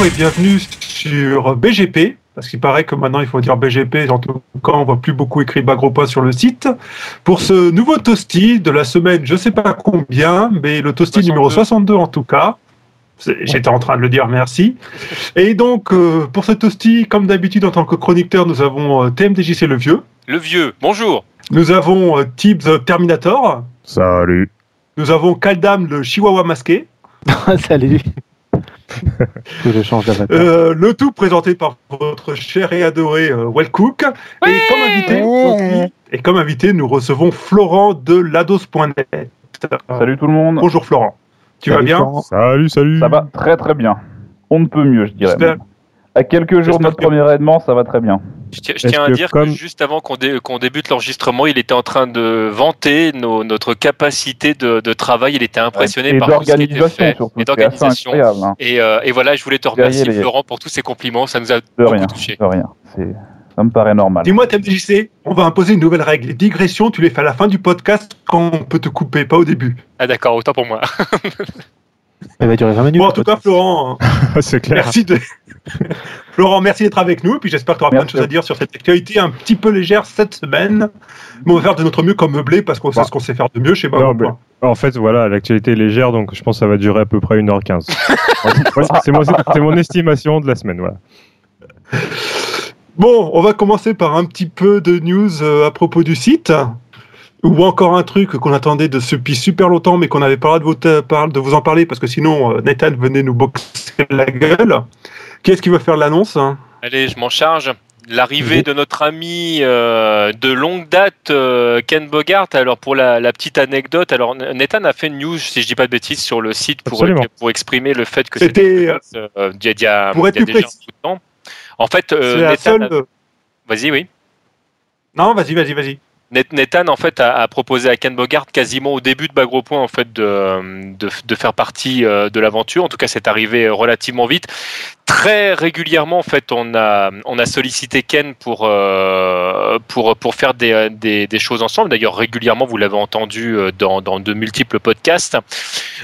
bonjour et bienvenue sur BGP, parce qu'il paraît que maintenant il faut dire BGP, en tout cas on voit plus beaucoup écrit Bagropa sur le site, pour ce nouveau toasty de la semaine, je sais pas combien, mais le toasty numéro 62 en tout cas. J'étais en train de le dire, merci. Et donc, euh, pour ce toasty, comme d'habitude, en tant que chroniqueur, nous avons euh, TMDJC le vieux. Le vieux, bonjour. Nous avons euh, Tibbs Terminator. Salut. Nous avons Kaldam le chihuahua masqué. Salut. que je change d'avatar. Euh, le tout présenté par votre cher et adoré euh, Wellcook. Et, comme invité, aujourd'hui- et comme invité, nous recevons Florent de lados.net. Salut tout le monde. Bonjour Florent. Tu vas bien Florent. Salut, salut. Ça va très très bien. On ne peut mieux, je dirais. À quelques jours de notre premier événement, ça va très bien. Je tiens, je Est-ce tiens à que dire comme- que juste avant qu'on dé- qu'on débute l'enregistrement, il était en train de vanter nos- notre capacité de, de travail. Il était impressionné Et par tout ce qui était fait. surtout. Et d'organisation. incroyable. hein. Et, euh, et voilà, je voulais te remercier, les- Florent, pour tous ces compliments. Ça nous a De beaucoup rien. touché. De rien. C'est- Ça me paraît normal. Dis-moi, TMDJC, on va imposer une nouvelle règle. Les digressions, tu les fais à la fin du podcast quand on peut te couper, pas au début. Ah d'accord, autant pour moi. Elle va durer 20 minutes. Bon, en tout cas, Florent, hein, C'est clair. merci de. Florent, merci d'être avec nous. Et puis j'espère que tu auras plein de choses à dire sur cette actualité un petit peu légère cette semaine. Mais on va faire de notre mieux comme meublé parce qu'on sait Bah. ce qu'on sait faire de mieux chez mais- En fait, voilà, l'actualité est légère, donc je pense que ça va durer à peu près 1h15. Ouais, c'est mon, c'est mon estimation de la semaine, voilà. Bon, on va commencer par un petit peu de news euh, à propos du site. Ou encore un truc qu'on attendait de depuis super longtemps, mais qu'on n'avait pas le droit de vous, de vous en parler parce que sinon euh, Nathan venait nous boxer la gueule. Qui est-ce qui va faire l'annonce hein? Allez, je m'en charge. L'arrivée de notre ami euh, de longue date, euh, Ken Bogart. Alors, pour la, la petite anecdote, alors Nathan a fait une news, si je dis pas de bêtises, sur le site pour, exprimer le fait que C'était, c'était euh, il y a- il y a, pour être il y a plus déjà un précis. bout de temps. En fait, euh, Nathan seule. a- vas-y, oui. Non, vas-y, vas-y, vas-y. Nathan en fait a, proposé à Ken Bogart quasiment au début de Bagro Point en fait de, de, faire partie euh, de l'aventure. En tout cas, c'est arrivé relativement vite. Très régulièrement en fait, on a on a sollicité Ken pour euh, pour pour faire des, des, choses ensemble. D'ailleurs, régulièrement, vous l'avez entendu euh, dans, dans de multiples podcasts.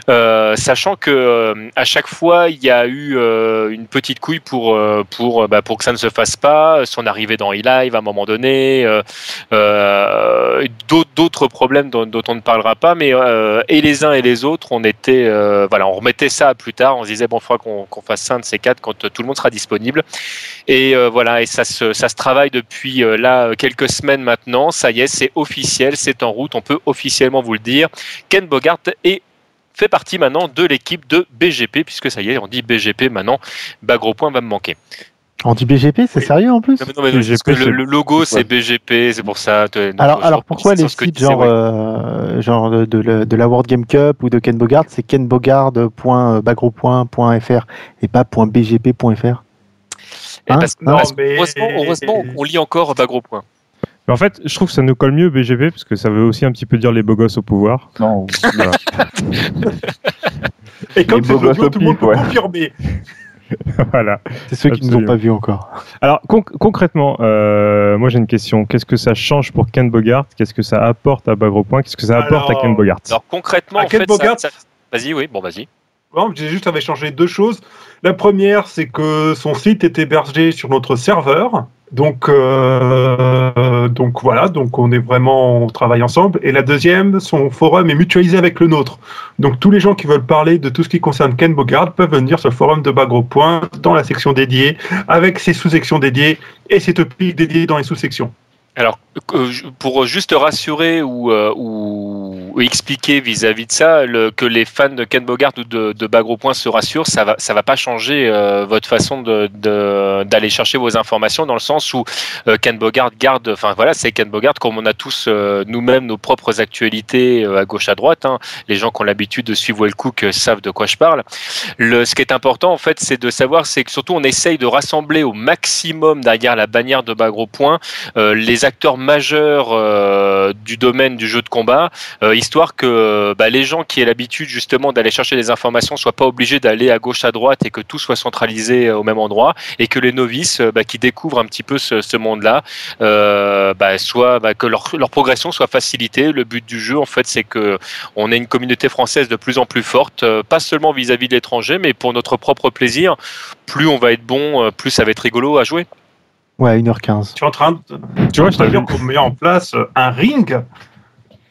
Sachant que à chaque fois, il y a eu une petite couille pour pour bah, pour que ça ne se fasse pas. Son arrivée dans eLive à un moment donné. Euh, d'autres- problèmes dont, on ne parlera pas, mais euh, et les uns et les autres, on était, euh, voilà, on remettait ça plus tard. On se disait bon, il faudra qu'on fasse un de ces quatre quand tout le monde sera disponible. Et voilà, et ça se, ça se travaille depuis là quelques semaines maintenant. Ça y est, c'est officiel, c'est en route. On peut officiellement vous le dire. Ken Bogart est fait partie maintenant de l'équipe de BGP, puisque ça y est, on dit BGP maintenant. Bah, gros point va me manquer. On dit BGP, c'est sérieux en plus Non, mais non, mais non, BGP, parce que le, logo c'est. BGP, c'est pour ça. Alors, alors pourquoi les sites genre, euh, genre de, de la- de la World Game Cup ou de Ken Bogart, c'est kenbogard.bagro.fr et pas .bgp.fr Eh, Hein parce que- Non, parce que mais- heureusement, heureusement, on lit encore. Mais en fait, je trouve que ça nous colle mieux BGP, parce que ça veut aussi un petit peu dire les beaux gosses au pouvoir. Non, Voilà. Et comme c'est tout le monde peut ouais. confirmer. voilà. C'est ceux qui ne nous ont pas vus encore. Alors, conc- concrètement, euh, moi j'ai une question. Qu'est-ce que ça change pour Ken Bogart? Qu'est-ce que ça apporte à Bagro Point? Qu'est-ce que ça apporte Alors- à Ken Bogart? Alors concrètement, À en Ken fait, Bogart? ça- Vas-y, oui, bon, vas-y. J'ai juste avait changé deux choses. La première, c'est que son site est hébergé sur notre serveur. Donc, euh, donc voilà, donc on est vraiment, on travaille ensemble. Et la deuxième, son forum est mutualisé avec le nôtre. Donc tous les gens qui veulent parler de tout ce qui concerne Ken Bogard peuvent venir sur le forum de Bagro Point dans la section dédiée, avec ses sous-sections dédiées et ses topics dédiés dans les sous-sections. Alors, pour juste rassurer ou, euh, ou, ou expliquer vis-à-vis de ça, le- que les fans de Ken Bogart ou de, de Bagro Point se rassurent, ça va, ça va pas changer euh, votre façon de- de- d'aller chercher vos informations dans le sens où euh, Ken Bogart garde, enfin voilà, c'est Ken Bogart comme on a tous euh, nous-mêmes nos propres actualités euh, à gauche à droite. hein. Les gens qui ont l'habitude de suivre Wellcook euh, savent de quoi je parle. Le, ce qui est important en fait, c'est de savoir, c'est que surtout on essaye de rassembler au maximum derrière la bannière de Bagro Point euh, les acteurs majeur euh, du domaine du jeu de combat, euh, histoire que bah, les gens qui aient l'habitude justement d'aller chercher des informations soient pas obligés d'aller à gauche à droite et que tout soit centralisé euh, au même endroit, et que les novices euh, bah, qui découvrent un petit peu ce, monde-là, euh, bah, bah, que leur, progression soit facilitée. Le but du jeu, en fait, c'est que on ait une communauté française de plus en plus forte, euh, pas seulement vis-à-vis de l'étranger, mais pour notre propre plaisir. Plus on va être bon, euh, plus ça va être rigolo à jouer. Ouais, 1h15. Tu es en train de Tu vois, je qu'on met en place un ring?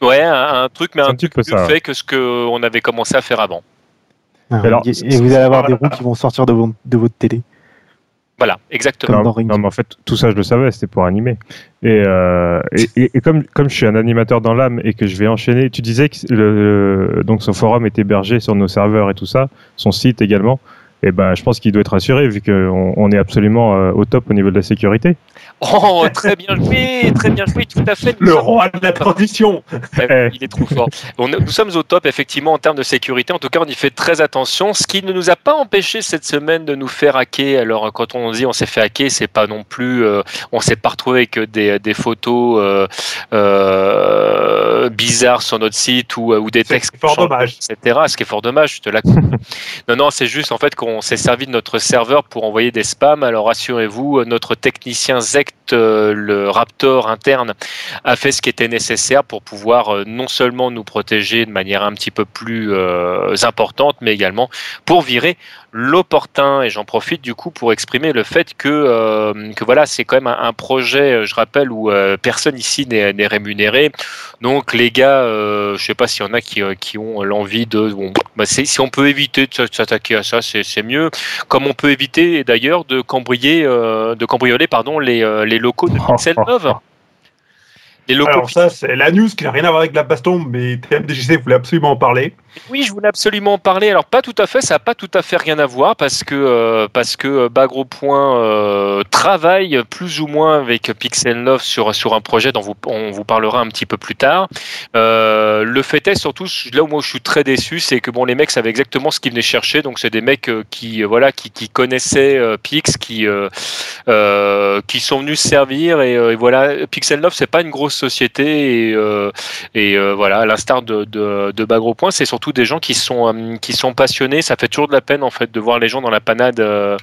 Ouais, un, un truc, mais un, un truc mieux ça. fait que ce qu'on avait commencé à faire avant. Ah, Alors, et, et vous allez avoir des roues qui vont sortir de, vos- de votre télé. Voilà, exactement. Comme non, dans Ring. non, mais en fait, tout ça, je le savais, c'était pour animer. Et, euh, et, et- et comme, comme je suis un animateur dans l'âme et que je vais enchaîner, tu disais que le, donc son forum est hébergé sur nos serveurs et tout ça, son site également. Et ben, je pense qu'il doit être assuré vu qu'on on est absolument euh, au top au niveau de la sécurité. Oh, très bien joué, très bien joué, tout à fait. Le sommes- roi de la transition. Ouais, il est trop fort. On nous sommes au top, effectivement, en termes de sécurité. En tout cas, on y fait très attention. Ce qui ne nous a pas empêché cette semaine de nous faire hacker. Alors, quand on dit on s'est fait hacker, c'est pas non plus. euh, on s'est pas retrouvé avec des, des photos euh, euh, bizarres sur notre site ou, ou des C'est textes fort qui changent, dommage. etc. Ce qui est fort dommage, je te l'accorde. non, non, c'est juste en fait qu'on s'est servi de notre serveur pour envoyer des spams. Alors, rassurez-vous, notre technicien Zect, euh, le Raptor interne, a fait ce qui était nécessaire pour pouvoir euh, non seulement nous protéger de manière un petit peu plus euh, importante, mais également pour virer l'opportun. Et j'en profite du coup pour exprimer le fait que, euh, que voilà, c'est quand même un, un projet, euh, je rappelle, où euh, personne ici n'est rémunéré. Donc les gars, je sais pas s'il y en a qui, qui ont l'envie de... Bon, bah, si on peut éviter de s'attaquer à ça, c'est mieux. Comme on peut éviter d'ailleurs de cambrier, euh, de cambrioler pardon, les, les locaux de Pixel 9. Les locaux Alors ça, c'est la news qui n'a rien à voir avec la baston, mais TMDJC voulait absolument en parler. Oui, je voulais absolument en parler. Alors pas tout à fait, ça n'a pas tout à fait rien à voir parce que euh, que euh, Bagro euh, travaille plus ou moins avec Pixel 9 sur sur un projet dont on vous parlera un petit peu plus tard. Euh, le fait est surtout là où moi je suis très déçu, c'est que bon les mecs savaient exactement ce qu'ils venaient chercher. Donc c'est des mecs qui voilà qui, connaissaient Pix, qui qui sont venus se servir et, voilà Pixel 9 c'est pas une grosse société et, voilà à l'instar de, de, de Bagro c'est surtout des gens qui sont euh, qui sont passionnés. Ça fait toujours de la peine en fait de voir les gens dans la panade euh,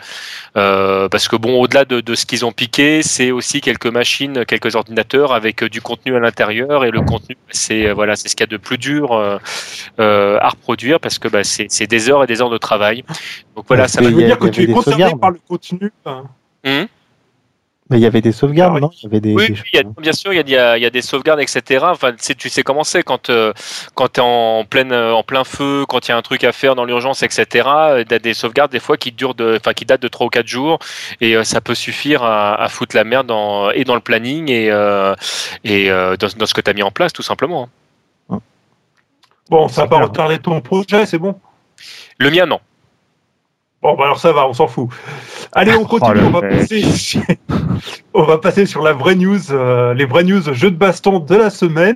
euh, parce que bon au-delà de, de ce qu'ils ont piqué c'est aussi quelques machines quelques ordinateurs avec euh, du contenu à l'intérieur. Et le contenu c'est euh, voilà c'est ce qu'il y a de plus dur euh, euh, à reproduire parce que bah, c'est c'est des heures et des heures de travail. Donc voilà Parce ça a- dire que tu es concerné par le contenu. hein. Hum? Mais il y avait des sauvegardes, Ah non? Il y avait des, Oui, des oui, il y a- choses- bien sûr, il y a, il y a- il y a des sauvegardes, etc. Enfin, tu sais, tu sais comment c'est quand, euh, quand tu es en, pleine, euh, en plein feu, quand il y a un truc à faire dans l'urgence, etc. Il y a des sauvegardes des fois qui, durent de, enfin, qui datent de 3 ou 4 jours et euh, ça peut suffire à, à foutre la merde dans, et dans le planning et, euh, et euh, dans, dans ce que tu as mis en place, tout simplement. Bon, ça va pas retarder ton projet, c'est bon? Le mien, non. Bon, bah alors ça va, on s'en fout. Allez, on continue, le on, va passer, on va passer sur la vraie news, euh, les vraies news jeux de baston de la semaine.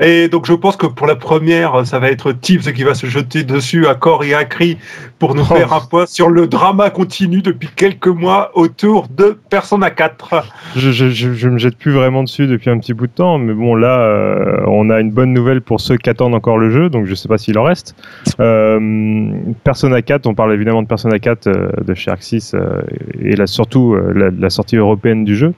Et donc, je pense que pour la première, ça va être Tibbs qui va se jeter dessus à corps et à cri pour nous Oh. faire un point sur le drama continu depuis quelques mois autour de Persona 4. Je, je, je, je me jette plus vraiment dessus depuis un petit bout de temps, mais bon là, euh, on a une bonne nouvelle pour ceux qui attendent encore le jeu, donc je sais pas s'il en reste. Euh, Persona 4, on parle évidemment de Persona 4 euh, de chez Arxis et là, surtout la, la sortie européenne du jeu.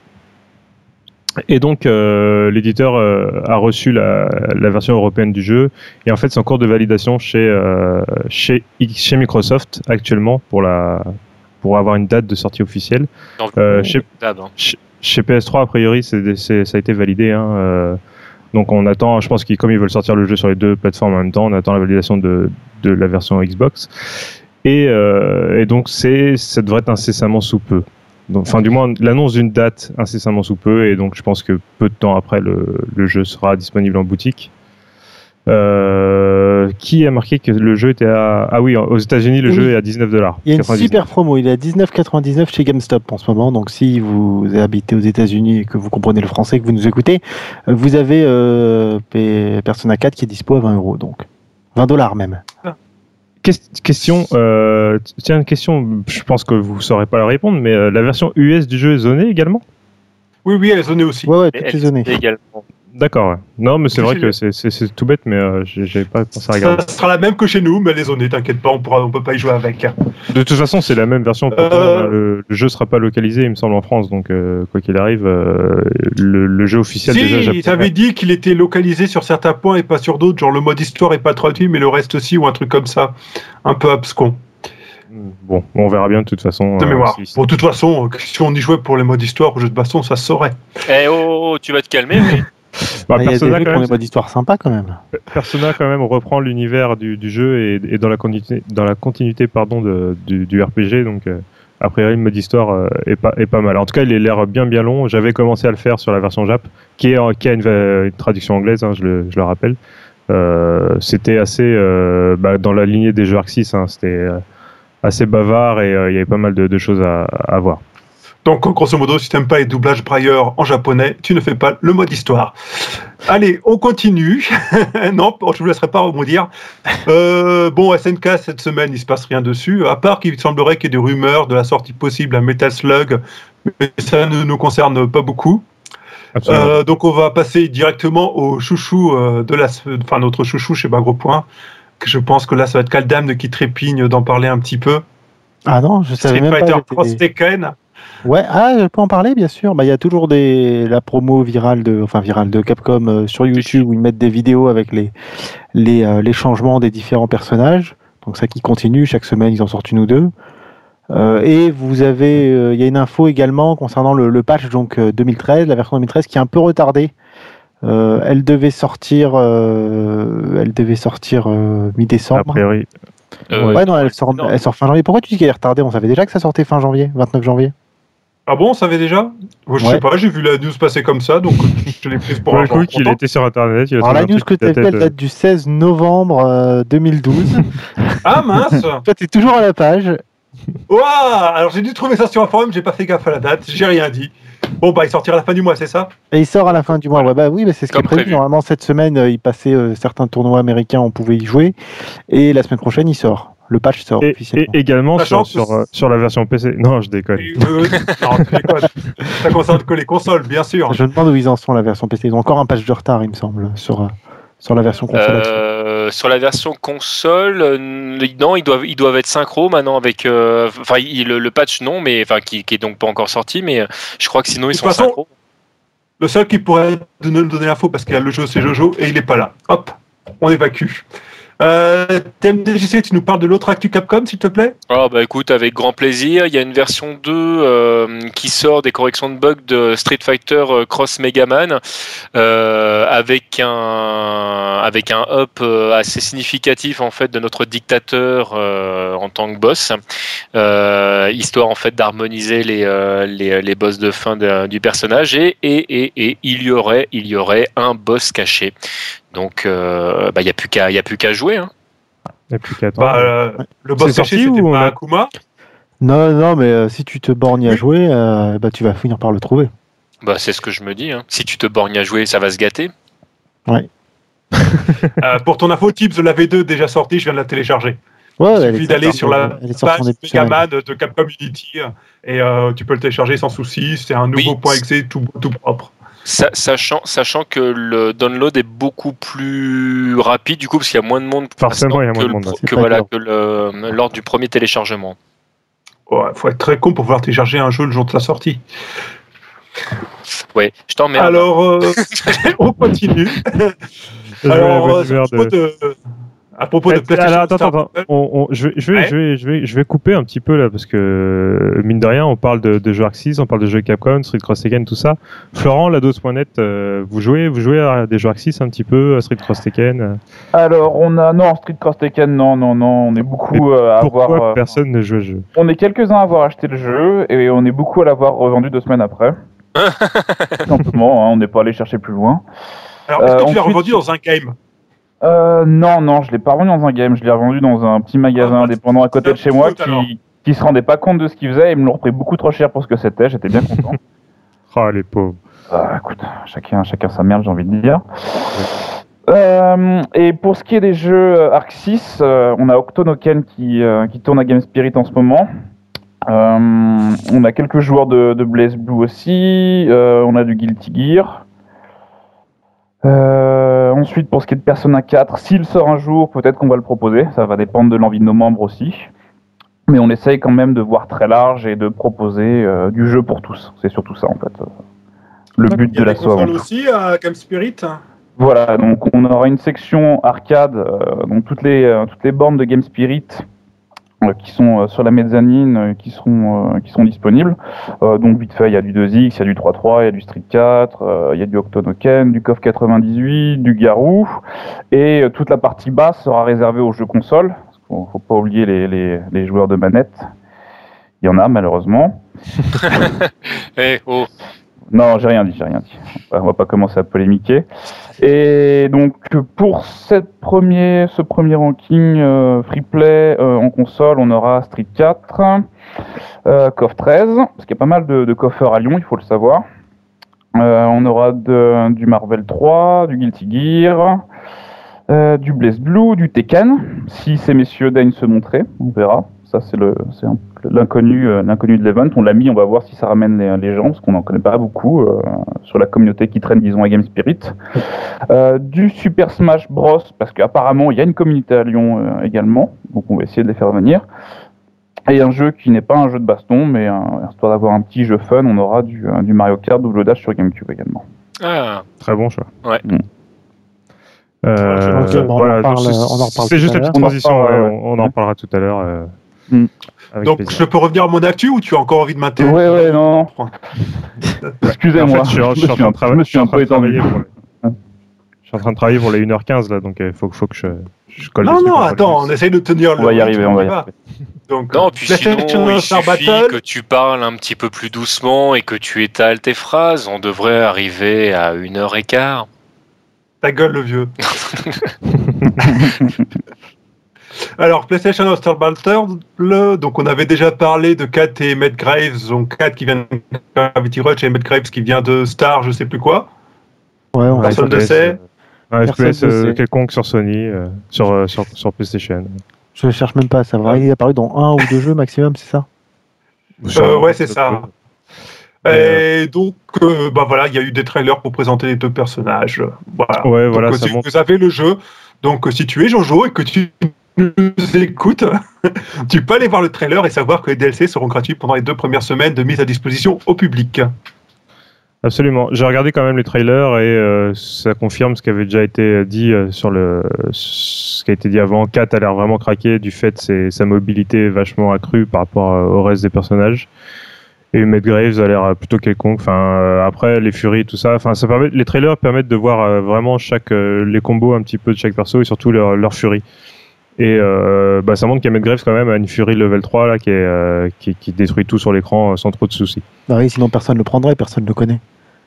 Et donc euh, l'éditeur euh, a reçu la, la version européenne du jeu et en fait c'est en cours de validation chez euh, chez, chez Microsoft actuellement pour la pour avoir une date de sortie officielle. Euh, chez- hein. chez PS3, a priori, c'est, c'est- ça a été validé. Hein, donc on attend, je pense qu'ils comme ils veulent sortir le jeu sur les deux plateformes en même temps, on attend la validation de, de la version Xbox. Et, et donc c'est, ça devrait être incessamment sous peu. Enfin, du moins, l'annonce d'une date incessamment sous peu, et donc je pense que peu de temps après, le, le jeu sera disponible en boutique. Euh, qui a marqué que le jeu était à... Ah oui, aux États-Unis, le Oui. jeu est à 19 dollars. Il y a une super promo, il est à 19,99 chez GameStop en ce moment. Donc si vous habitez aux États-Unis et que vous comprenez le français, que vous nous écoutez, vous avez euh, Persona 4 qui est dispo à 20 euros. Donc 20 dollars même. Quest- Question, euh, tiens, une question, je pense que vous saurez pas la répondre, mais euh, la version US du jeu est zonée également? Oui, oui, elle est zonée aussi. Ouais, ouais, elle est également. D'accord, ouais. Non, mais c'est vrai que c'est- tout bête, mais euh, j'ai- j'avais pas pensé à Ça regarder. sera la même que chez nous, mais elle est zonée, t'inquiète pas, on pourra, on peut pas y jouer avec. De toute façon, c'est la même version. pourtant, Euh, le, le jeu sera pas localisé, il me semble, en France. Donc, euh, quoi qu'il arrive, euh, le, le jeu officiel déjà. Si, ils avaient dit qu'il était localisé sur certains points et pas sur d'autres, genre le mode histoire est pas traduit, mais le reste aussi, ou un truc comme ça. Un peu abscon, Bon, on verra bien de toute façon. de euh, mémoire. si- Bon, de toute façon, si on y jouait pour les modes histoire ou jeux de baston, ça se saurait. Eh oh, oh, tu vas te calmer, oui. Bah, Ah, Il y a des Persona, jeux quand qui ont même, des modes d'histoire sympas quand même. Persona quand même reprend l'univers du, du jeu et, et dans la continuité, dans la continuité pardon de, du, du RPG. Donc euh, a priori le mode histoire euh, est pas est pas mal. En tout cas, il a l'air bien bien long. J'avais commencé à le faire sur la version Jap, qui est en- qui a une, va- une traduction anglaise, hein, je, le, je le rappelle. Euh, C'était assez euh, bah, dans la lignée des jeux Arc 6. hein, C'était euh, assez bavard et euh, il y avait pas mal de, de choses à, à voir. Donc, grosso modo, si t'aimes pas les doublages brailleurs en japonais, tu ne fais pas le mode histoire. Allez, on continue. non, je vous laisserai pas rebondir. Euh, bon, SNK, cette semaine, il se passe rien dessus, à part qu'il semblerait qu'il y ait des rumeurs de la sortie possible à Metal Slug, mais ça ne nous concerne pas beaucoup. Absolument. Euh, donc, on va passer directement au chouchou euh, de la, enfin, notre chouchou chez Bagro Point. Que je pense que là, ça va être Kaldam qui trépigne d'en parler un petit peu. Ah non, je savais Street même Fighter pas. Cross Tekken. Ouais, ah, je peux en parler, bien sûr. Bah, il y a toujours des la promo virale de, enfin virale de Capcom euh, sur YouTube où ils mettent des vidéos avec les les, euh, les changements des différents personnages. Donc ça qui continue chaque semaine, ils en sortent une ou deux. Euh, et vous avez, euh, il y a une info également concernant le, le patch donc euh, 2013, la version 2013 qui est un peu retardée. Euh, elle devait sortir, euh, elle devait sortir euh, a mi-décembre. Euh, priori. Ouais, non, elle sort, non. elle sort fin janvier. Pourquoi tu dis qu'elle est retardée? On savait déjà que ça sortait fin janvier, 29 janvier. Ah bon, on savait déjà? Je Ouais. sais pas, j'ai vu la news passer comme ça, donc je l'ai prise pour Pour un le coup, qu'il était sur internet, il a Alors la news que tu as faite date du 16 novembre euh, 2012. Ah mince Toi, tu es toujours à la page. Ouah Alors j'ai dû trouver ça sur un forum, j'ai pas fait gaffe à la date, j'ai rien dit. Bon bah il sortira à la fin du mois, c'est ça? Et il sort à la fin du mois. Ouais, bah oui, mais c'est ce qui est prévu. prévu. Normalement, cette semaine, euh, il passait euh, certains tournois américains, on pouvait y jouer. Et la semaine prochaine, il sort. Le patch sort Et, et officiellement. également sur, sur, sur la version PC. Non, je déconne. Et, euh, non, tu déconnes. Ça concerne que les consoles, bien sûr. Je me demande où ils en sont, la version PC. Ils ont encore un patch de retard, il me semble, sur, euh, sur la version console. Euh, sur la version console, euh, non, ils doivent, ils doivent être synchro maintenant avec. euh, Enfin, le, le patch non, mais enfin qui, qui est donc pas encore sorti, mais je crois que sinon ils De sont façon, synchro. Le seul qui pourrait nous donner l'info parce qu'il y a le jeu, c'est Jojo, et il est pas là. Hop, on évacue. Euh, TMDJC, tu nous parles de l'autre actu Capcom, s'il te plaît? Oh bah écoute, avec grand plaisir. Il y a une version 2 euh, qui sort des corrections de bugs de Street Fighter euh, Cross Megaman euh, avec un avec un up euh, assez significatif en fait de notre dictateur euh, en tant que boss, histoire en fait d'harmoniser les, les les boss de fin du personnage et, et et et il y aurait il y aurait un boss caché. Donc euh, bah il y a plus qu'à il y a plus qu'à jouer. Hein. Il n'y a plus qu'à attendre. bah, euh, Le boss caché, sorti c'était pas a- Akuma Non, non, mais euh, si tu te borgnes à jouer, euh, bah, tu vas finir par le trouver. Bah c'est ce que je me dis. Hein. Si tu te borgnes à jouer, ça va se gâter. Euh, Pour ton info, Tips, la V2 déjà sortie, je viens de la télécharger. Ouais, Il suffit d'aller sur la page. Megaman de Capcom Unity et euh, tu peux le télécharger sans souci. C'est un nouveau Oui. point exe tout, tout propre. Sa- Sachant, sachant que le download est beaucoup plus rapide du coup parce qu'il y a moins de monde pour Forcément, il y a que, moins de monde, que voilà que le, lors du premier téléchargement. Ouais, faut être très con pour pouvoir télécharger un jeu le jour de sa sortie. Ouais, je t'emmerde. Alors, euh, on continue. Alors, euh, de, à propos de PlayStation alors, attends, attends, attends. On- on- je, vais, je, vais, Ouais. je, vais, je, vais, je vais couper un petit peu là parce que mine de rien, on parle de, de jeux Arc 6, on parle de jeux Capcom, Street Cross Tekken, tout ça. Florent, lados.net, euh, vous jouez, vous jouez à des jeux Arc 6 un petit peu, à Street Cross Tekken. euh, Alors, on a. Non, Street Cross Tekken, non, non, non. On est beaucoup euh, à Pourquoi avoir. euh, personne ne joue au jeu? On est quelques-uns à avoir acheté le jeu et on est beaucoup à l'avoir revendu deux semaines après. Simplement, hein, on n'est pas allé chercher plus loin. Alors, est-ce que Euh, tu l'as revendu dans un game? Euh, non, non, je l'ai pas revendu dans un game, je l'ai revendu dans un petit magasin Ah, indépendant à côté de chez moi alors. qui, se rendait pas compte de ce qu'il faisait et me l'ont repris beaucoup trop cher pour ce que c'était. J'étais bien content. Oh les pauvres. Ah, écoute, chacun, chacun sa merde, j'ai envie de dire. Euh, et pour ce qui est des jeux euh, Arc 6, euh, on a Octonoken qui, euh, qui tourne à Game Spirit en ce moment. Euh, on a quelques joueurs de, de Blaze Blue aussi. Euh, on a du Guilty Gear. Euh, ensuite, pour ce qui est de Persona 4, s'il sort un jour, peut-être qu'on va le proposer. Ça va dépendre de l'envie de nos membres aussi. Mais on essaye quand même de voir très large et de proposer euh, du jeu pour tous. C'est surtout ça en fait. Le but Il y de la soirée. aussi à Game Spirit. Voilà, donc on aura une section arcade, euh, donc toutes les, euh, toutes les bornes de Game Spirit euh, qui sont euh, sur la mezzanine, euh, qui, seront, euh, qui sont disponibles. Euh, donc vite fait, il y a du 2X, il y a du 3.3, il y a du Street 4, euh, il y a du Octonoken, du KOF 98, du Garou, et euh, toute la partie basse sera réservée aux jeux consoles. Qu'il faut pas oublier les, les, les joueurs de manette. Il y en a malheureusement. Eh, oh. Non, j'ai rien dit, j'ai rien dit. On va pas commencer à polémiquer. Et donc pour ce premier ranking euh, free play euh, en console, on aura Street 4, euh, KOF 13, parce qu'il y a pas mal de, de coffeurs à Lyon, il faut le savoir. Euh, on aura du Marvel 3, du Guilty Gear, du Blaze Blue, du Tekken. Si ces messieurs daignent se montrer, on verra. Ça, c'est l'inconnu, euh, l'inconnu de l'event. On l'a mis, on va voir si ça ramène les, les gens, parce qu'on n'en connaît pas beaucoup euh, sur la communauté qui traîne, disons, à Game Spirit. Euh, du Super Smash Bros, parce qu'apparemment, il y a une communauté à Lyon euh, également, donc on va essayer de les faire venir. Et un jeu qui n'est pas un jeu de baston, mais un- histoire d'avoir un petit jeu fun, on aura du, euh, du Mario Kart Double Dash sur GameCube également. Ah, Très bon choix. Ouais. Mm. Euh, on voilà, c'est- on en reparle C'est tout juste la petite transition, On en reparlera, ouais, on, on en reparlera tout à l'heure. Euh, Mm. Donc, plaisir. je peux revenir à mon actu ou tu as encore envie de m'interrompre Ouais, ouais, non. Excusez-moi, En fait, je suis en- je de je travailler- me je suis un train peu de travailler étendu. pour le- Je suis en train de travailler pour les 1h15 là, donc il faut, faut que je, je colle Non, non, les attends, on essaye de tenir le. On va y arriver, on va y arriver. Donc, Non, puis sinon, il suffit Battle. que tu parles un petit peu plus doucement et que tu étales tes phrases. On devrait arriver à une heure et quart. Ta gueule, le vieux. Alors, PlayStation All-Star Battle, donc on avait déjà parlé de Kat et Matt Graves, donc Kat qui vient de Gravity Rush et Matt Graves qui vient de Star, je sais plus quoi. Ouais, on Ouais, Personne ne sait. euh, Un Personne FPS ne euh, quelconque sur Sony, euh, sur, euh, sur, sur PlayStation. Je cherche même pas à savoir. Il est apparu dans un ou deux jeux maximum, c'est ça? Euh, ouais, c'est ça. Et donc, euh, bah voilà, il y a eu des trailers pour présenter les deux personnages. Voilà. Ouais, Donc, voilà, euh, ça si montre. vous avez le jeu, donc euh, si tu es Jojo et que tu nous tu peux aller voir le trailer et savoir que les DLC seront gratuits pendant les deux premières semaines de mise à disposition au public. Absolument. J'ai regardé quand même les trailers et euh, ça confirme ce qui avait déjà été dit euh, sur le ce qui a été dit avant. Kat a l'air vraiment craqué du fait de sa mobilité vachement accrue par rapport euh, au reste des personnages. Et Matt Graves a l'air plutôt quelconque. Enfin, après les Furies, tout ça. Enfin, ça permet, les trailers permettent de voir vraiment chaque les combos un petit peu de chaque perso et surtout leur, leur. Et euh, bah, ça montre qu'Emmett Graves quand même a une Fury level 3 là qui, est, euh, qui, qui détruit tout sur l'écran euh, sans trop de soucis. Bah oui, sinon personne ne le prendrait, personne ne le connaît.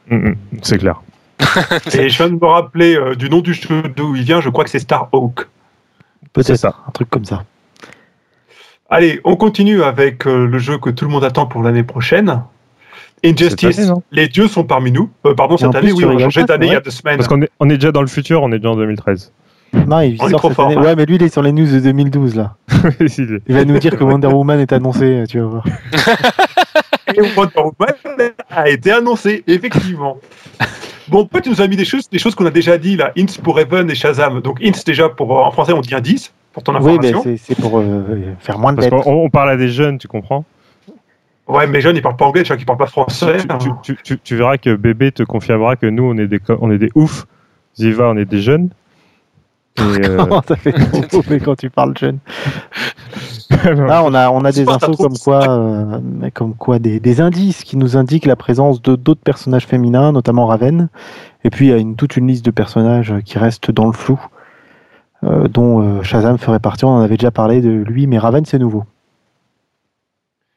Mm, mm, c'est clair. Et je viens de me rappeler euh, du nom du jeu d'où il vient, je crois que c'est Star Hawk. Peut-être C'est ça. un truc comme ça. Allez, on continue avec euh, le jeu que tout le monde attend pour l'année prochaine. Injustice, année, les dieux sont parmi nous. Euh, pardon, cette plus, année, oui, tu on a changé d'année il y a deux semaines. Parce qu'on est, on est déjà dans le futur, on est déjà en 2013. Non, il On est sort trop cette fort, année. hein. Ouais, mais lui, il est sur les news de 2012 là. Il est- va nous dire que Wonder Woman est annoncé, tu vas voir. Et Wonder Woman a été annoncé, effectivement. Bon, peut tu nous as mis des choses, des choses qu'on a déjà dit là, Ints pour Evan et Shazam. Donc Ints déjà pour en français on dit un 10 pour ton Oui, mais information. c'est pour euh, faire moins de Parce on parle à des jeunes, tu comprends? Ouais, mais jeunes ils parlent pas anglais, tu vois qu'ils parlent pas français. tu, tu- tu- tu- tu verras que bébé te confirmera que nous, on est des, on est des oufs. Ziva, on est des jeunes. Et, euh, Comment ça fait trop mauvais quand tu parles jeune Là, on a, on a des infos trop- comme quoi, euh, mais comme quoi des, des indices qui nous indiquent la présence de d'autres personnages féminins, notamment Raven. Et puis il y a une, toute une liste de personnages qui restent dans le flou, euh, dont euh, Shazam ferait partie. On en avait déjà parlé de lui, mais Raven c'est nouveau.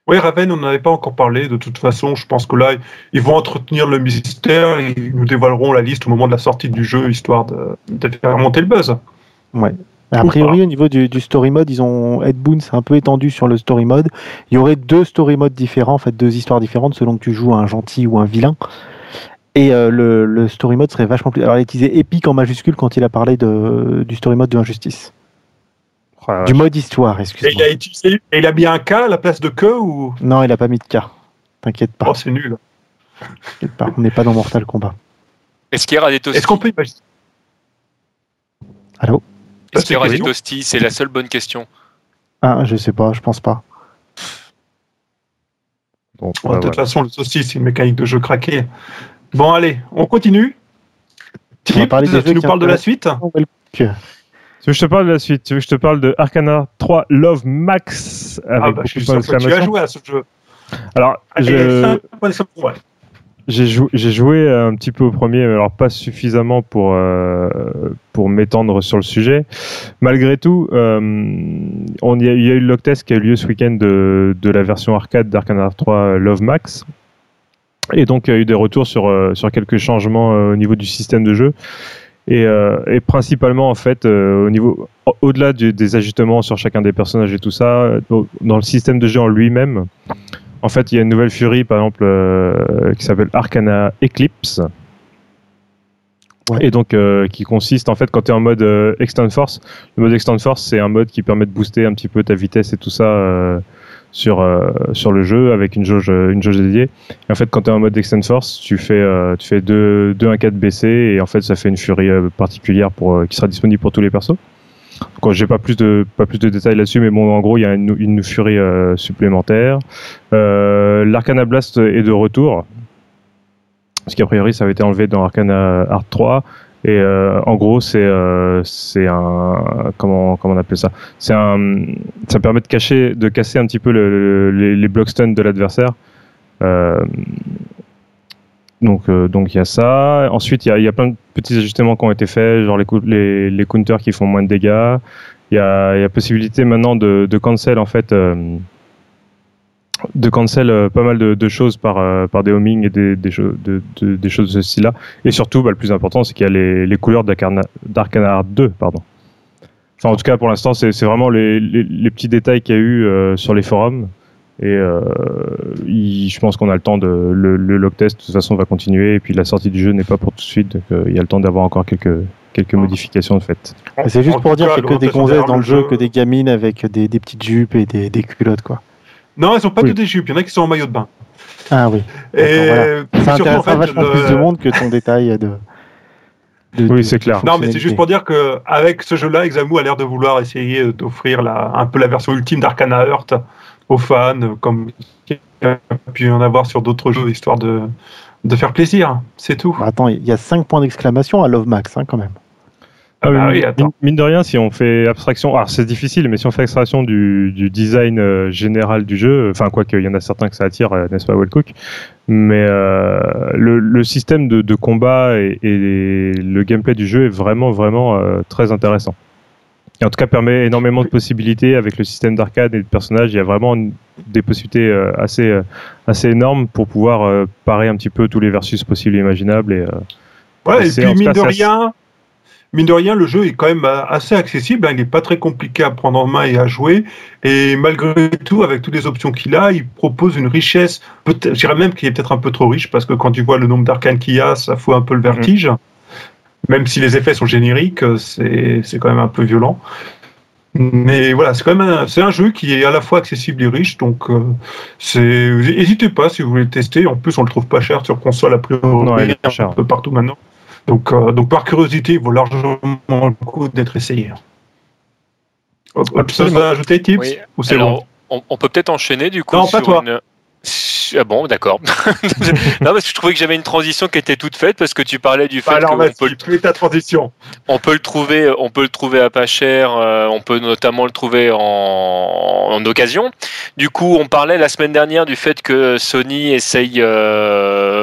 Oui, Raven, on n'en avait pas encore parlé. De toute façon, je pense que là, ils vont entretenir le mystère. et Ils nous dévoileront la liste au moment de la sortie du jeu, histoire de, de faire monter le buzz. Mais a priori, au niveau du, du story mode, ils ont Ed Boon c'est un peu étendu sur le story mode. Il y aurait deux story modes différents, en fait, deux histoires différentes selon que tu joues un gentil ou un vilain. Et euh, le, le story mode serait vachement plus. Alors, il a utilisé épique en majuscule quand il a parlé de, du story mode de Injustice. Ah, Du mode histoire, excuse-moi. utilisé, et il a mis un K à la place de que ou? Non, il a pas mis de K. T'inquiète pas. Oh, c'est nul. t'inquiète pas. On n'est pas dans Mortal Kombat. Est-ce qu'il y aura des toasties Est-ce qu'on peut imaginer Allô? Est-ce qu'il y aura C'est des toasties C'est la seule bonne question. Ah, je sais pas, je pense pas. bon, Bon, ouais, De toute voilà. façon, le saucisse, c'est une mécanique de jeu craquée. Bon, allez, on continue. Tu nous parles de la suite? Tu veux que je te parle de la suite? Tu veux que je te parle de Arcana 3 Love Max avec Ah bah, je suis sûr que tu as joué à ce jeu. Alors, je- ouais. J'ai jou- j'ai joué un petit peu au premier, mais alors pas suffisamment pour, euh, pour m'étendre sur le sujet. Malgré tout, euh, on y a, il y a eu le test qui a eu lieu ce week-end de, de la version arcade d'Arcana 3 Love Max. Et donc, il y a eu des retours sur, euh, sur quelques changements euh, au niveau du système de jeu. Et, euh, et principalement, en fait, euh, au niveau, au- au-delà des ajustements sur chacun des personnages et tout ça, euh, dans le système de jeu en lui-même, en fait, il y a une nouvelle furie, par exemple, euh, qui s'appelle Arcana Eclipse. Ouais. Et donc, qui consiste, en fait, quand tu es en mode Extend Force, le mode Extend Force, c'est un mode qui permet de booster un petit peu ta vitesse et tout ça sur, euh, sur le jeu avec une jauge, une jauge dédiée. Et en fait, quand tu es en mode Extend Force, tu fais, euh, tu fais 2 1 4 BC et en fait, ça fait une furie euh, particulière pour, euh, qui sera disponible pour tous les persos. Donc, j'ai pas plus de pas plus de détails là-dessus, mais bon, en gros, il y a une, une furie euh, supplémentaire. Euh, L'Arcana Blast est de retour, parce qu'a priori, ça avait été enlevé dans Arcana Art 3. Et euh, en gros, c'est euh, c'est un comment comment on appelle ça? C'est un ça permet de cacher de casser un petit peu le- le- les, les stun de l'adversaire. Euh, donc, donc il y a ça. Ensuite, il y a, plein de petits ajustements qui ont été faits, genre les, cou- les, les counters qui font moins de dégâts. Il y a, possibilité maintenant de, de cancel en fait, de cancel euh, pas mal de, de choses par, euh, par des homing et des, des, cho- de- de- des choses de ce style-là. Et surtout, bah, le plus important, c'est qu'il y a les, les couleurs d'Arcana d'Arcana Art 2, pardon. Enfin, en tout cas, pour l'instant, c'est c'est vraiment les, les, les petits détails qu'il y a eu euh, sur les forums. Et euh, il- je pense qu'on a le temps de le, le log test de toute façon va continuer et puis la sortie du jeu n'est pas pour tout de suite donc euh, il y a le temps d'avoir encore quelques quelques modifications de fait. Mais C'est juste pour dire qu'il y a que des gonzesses dans le le jeu, jeu- que des gamines avec des, des petites jupes et des, des culottes, quoi. Non, ils sont pas Oui. tous des jupes, il y en a qui sont en maillot de bain. Ah oui. Et voilà. Ça surtout, en fait, vachement le- plus de monde que ton détail de. de- Oui, c'est clair. Non, mais c'est juste pour dire qu'avec ce jeu-là, Examu a l'air de vouloir essayer d'offrir la, un peu la version ultime d'Arcana Heart aux fans, comme il y a pu en avoir sur d'autres jeux, histoire de, de faire plaisir. C'est tout. Bah, attends, il y a 5 points d'exclamation à Love Max, hein, quand même. Ah oui, mine- attends. mine de rien, si on fait abstraction, alors c'est difficile, mais si on fait abstraction du, du design euh, général du jeu, enfin quoi qu'il y en a certains que ça attire, euh, n'est-ce pas, Wellcook Mais euh, le, le système de, de combat et, et le gameplay du jeu est vraiment vraiment euh, très intéressant. Et en tout cas, permet énormément de possibilités avec le système d'arcade et de personnages. Il y a vraiment des possibilités euh, assez euh, assez énormes pour pouvoir euh, parer un petit peu tous les versus possibles et imaginables. Et, euh, Ouais, et puis mine de rien, mine de rien, le jeu est quand même euh, assez accessible. hein, il n'est pas très compliqué à prendre en main et à jouer. Et malgré tout, avec toutes les options qu'il a, il propose une richesse. Je dirais même qu'il est peut-être un peu trop riche parce que quand tu vois le nombre d'arcanes qu'il y a, ça fout un peu le vertige. Même si les effets sont génériques, euh, c'est quand même un peu violent. Mais voilà, c'est quand même un, un jeu qui est à la fois accessible et riche, donc euh, c'est n'hésitez pas si vous voulez le tester. En plus, on le trouve pas cher sur console a priori, il est pas un cher. peu partout maintenant. Donc, euh, donc par curiosité, il vaut largement le coup d'être essayé. Absolument. à ajouter, Tips Oui. Ou c'est Alors, bon on, on peut peut-être enchaîner du coup Non, sur pas toi. une. Ah bon, d'accord. non, parce que je trouvais que j'avais une transition qui était toute faite parce que tu parlais du fait Alors, qu'on vas-y, peut, le- ta transition. on peut le trouver, on peut le trouver à pas cher. euh, on peut notamment le trouver en, en occasion. Du coup, on parlait la semaine dernière du fait que Sony essaye euh,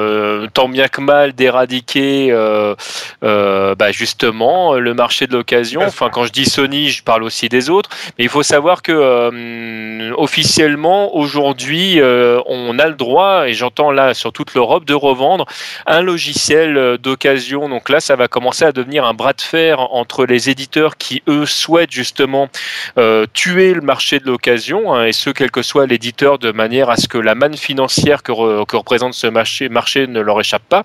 tant bien que mal d'éradiquer euh, euh, bah, justement le marché de l'occasion. Enfin, quand je dis Sony, je parle aussi des autres. Mais il faut savoir que euh, officiellement aujourd'hui, euh, on a le droit, et j'entends là sur toute l'Europe, de revendre un logiciel euh, d'occasion. Donc là, ça va commencer à devenir un bras de fer entre les éditeurs qui, eux, souhaitent justement euh, tuer le marché de l'occasion, hein, et ce, quel que soit l'éditeur, de manière à ce que la manne financière que, re- que représente ce marché, marché ne leur échappe pas.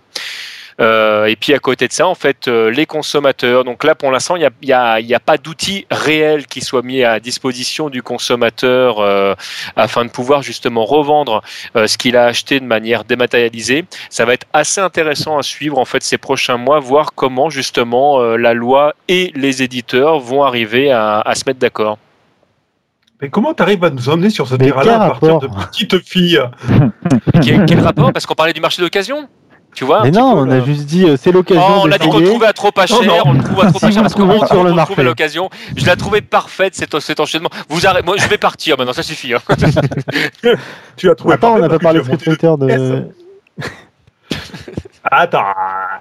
Euh, et puis à côté de ça, en fait, euh, les consommateurs. Donc là, pour l'instant, il n'y a, a, a, pas d'outils réels qui soient mis à disposition du consommateur euh, afin de pouvoir justement revendre ce qu'il a acheté de manière dématérialisée. Ça va être assez intéressant à suivre en fait ces prochains mois, voir comment justement la loi et les éditeurs vont arriver à se mettre d'accord. Mais comment tu arrives à nous emmener sur ce terrain-là à partir de petites filles quel, quel rapport? Parce qu'on parlait du marché d'occasion tu vois, mais non, on a juste dit euh, c'est l'occasion. Oh, on a dit qu'on trouvait à trop pas cher, Non, non. on le trouve à trop Si pas cher parce qu'on sur le marché. l'occasion. Je l'ai trouvé parfaite cet, cet enchaînement. Vous arrêtez, moi je vais partir maintenant, ça suffit. hein. Tu as trouvé Attends, on n'a pas parlé de Street Fighter de. Attends,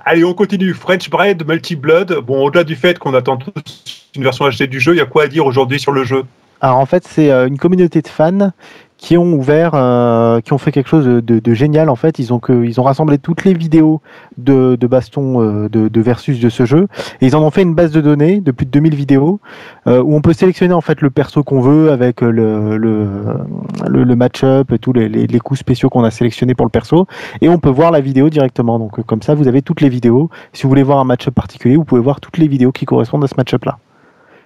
allez, on continue. French Bread, Multi Blood. Bon, au-delà du fait qu'on attend tous une version HD du jeu, il y a quoi à dire aujourd'hui sur le jeu? Alors en fait, c'est euh, une communauté de fans qui ont ouvert, euh, qui ont fait quelque chose de, génial. En fait, ils ont ils ont rassemblé toutes les vidéos de, baston euh, de, versus de ce jeu et ils en ont fait une base de données de plus de 2000 vidéos où on peut sélectionner en fait le perso qu'on veut avec le le, match-up et tous les, les, les coups spéciaux qu'on a sélectionnés pour le perso et on peut voir la vidéo directement. Donc comme ça, vous avez toutes les vidéos. Si vous voulez voir un match-up particulier, vous pouvez voir toutes les vidéos qui correspondent à ce match-up là.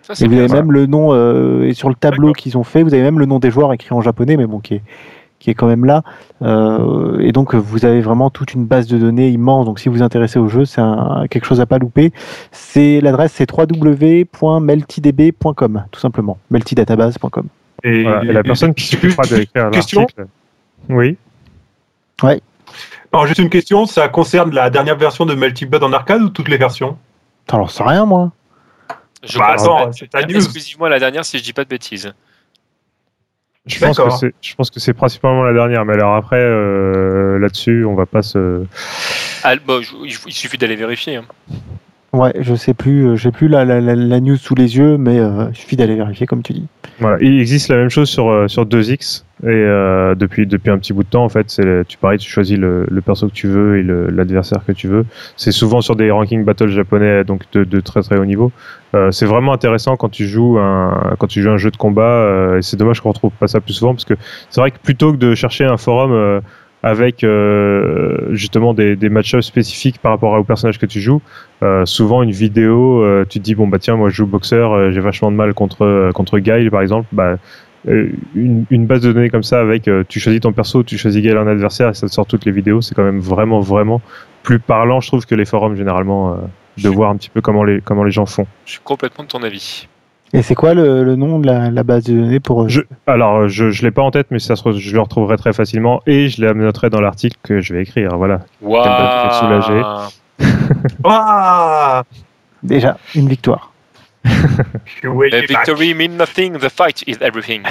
Ça, c'est Et vous avez même le nom, euh, et sur le tableau D'accord. qu'ils ont fait, vous avez même le nom des joueurs écrit en japonais, mais bon, qui est, qui est quand même là. Euh, et donc, vous avez vraiment toute une base de données immense. Donc, si vous vous intéressez au jeu, c'est un- quelque chose à pas louper. C'est L'adresse, c'est www.meltydb.com, tout simplement. meltydatabase.com. et, Voilà. Et la personne qui s'occupera d'écrire Question l'article. Oui. Alors, juste une question, ça concerne la dernière version de Blood en arcade ou toutes les versions? Alors, c'est rien, moi. Je Bah, pense attends, que c'est ta news. exclusivement la dernière si je dis pas de bêtises. Je pense, que D'accord. c'est, je pense que c'est principalement la dernière, mais alors après, euh, là-dessus, on va pas se. Ah, bon, il il suffit d'aller vérifier. hein. Ouais, je sais plus, euh, j'ai plus la, la, la, la news sous les yeux, mais euh, il suffit d'aller vérifier, comme tu dis. Voilà. Il existe la même chose sur, euh, sur 2X, et euh, depuis, depuis un petit bout de temps, en fait, tu pareil, tu choisis le, le perso que tu veux et l'adversaire que tu veux. C'est souvent sur des rankings battle japonais, donc de, de très très haut niveau. Euh, c'est vraiment intéressant quand tu joues un, quand tu joues un jeu de combat, euh, et c'est dommage qu'on retrouve pas ça plus souvent, parce que c'est vrai que plutôt que de chercher un forum avec euh, justement des, des match-ups spécifiques par rapport au personnage que tu joues, euh, souvent une vidéo, euh, tu te dis bon bah tiens moi je joue boxeur, j'ai vachement de mal contre contre Guile par exemple, bah une, une base de données comme ça avec tu choisis ton perso, tu choisis Guile en adversaire et ça te sort toutes les vidéos, c'est quand même vraiment vraiment plus parlant je trouve que les forums généralement de voir un petit peu comment les comment les gens font. Je suis complètement de ton avis. Et c'est quoi le, le nom de la, la base de données pour. euh, Je, alors je je l'ai pas en tête mais ça se je le retrouverai très facilement et je noterai dans l'article que je vais écrire voilà. Waouh soulagé. Ah Déjà, une victoire. The victory means nothing, the fight is everything.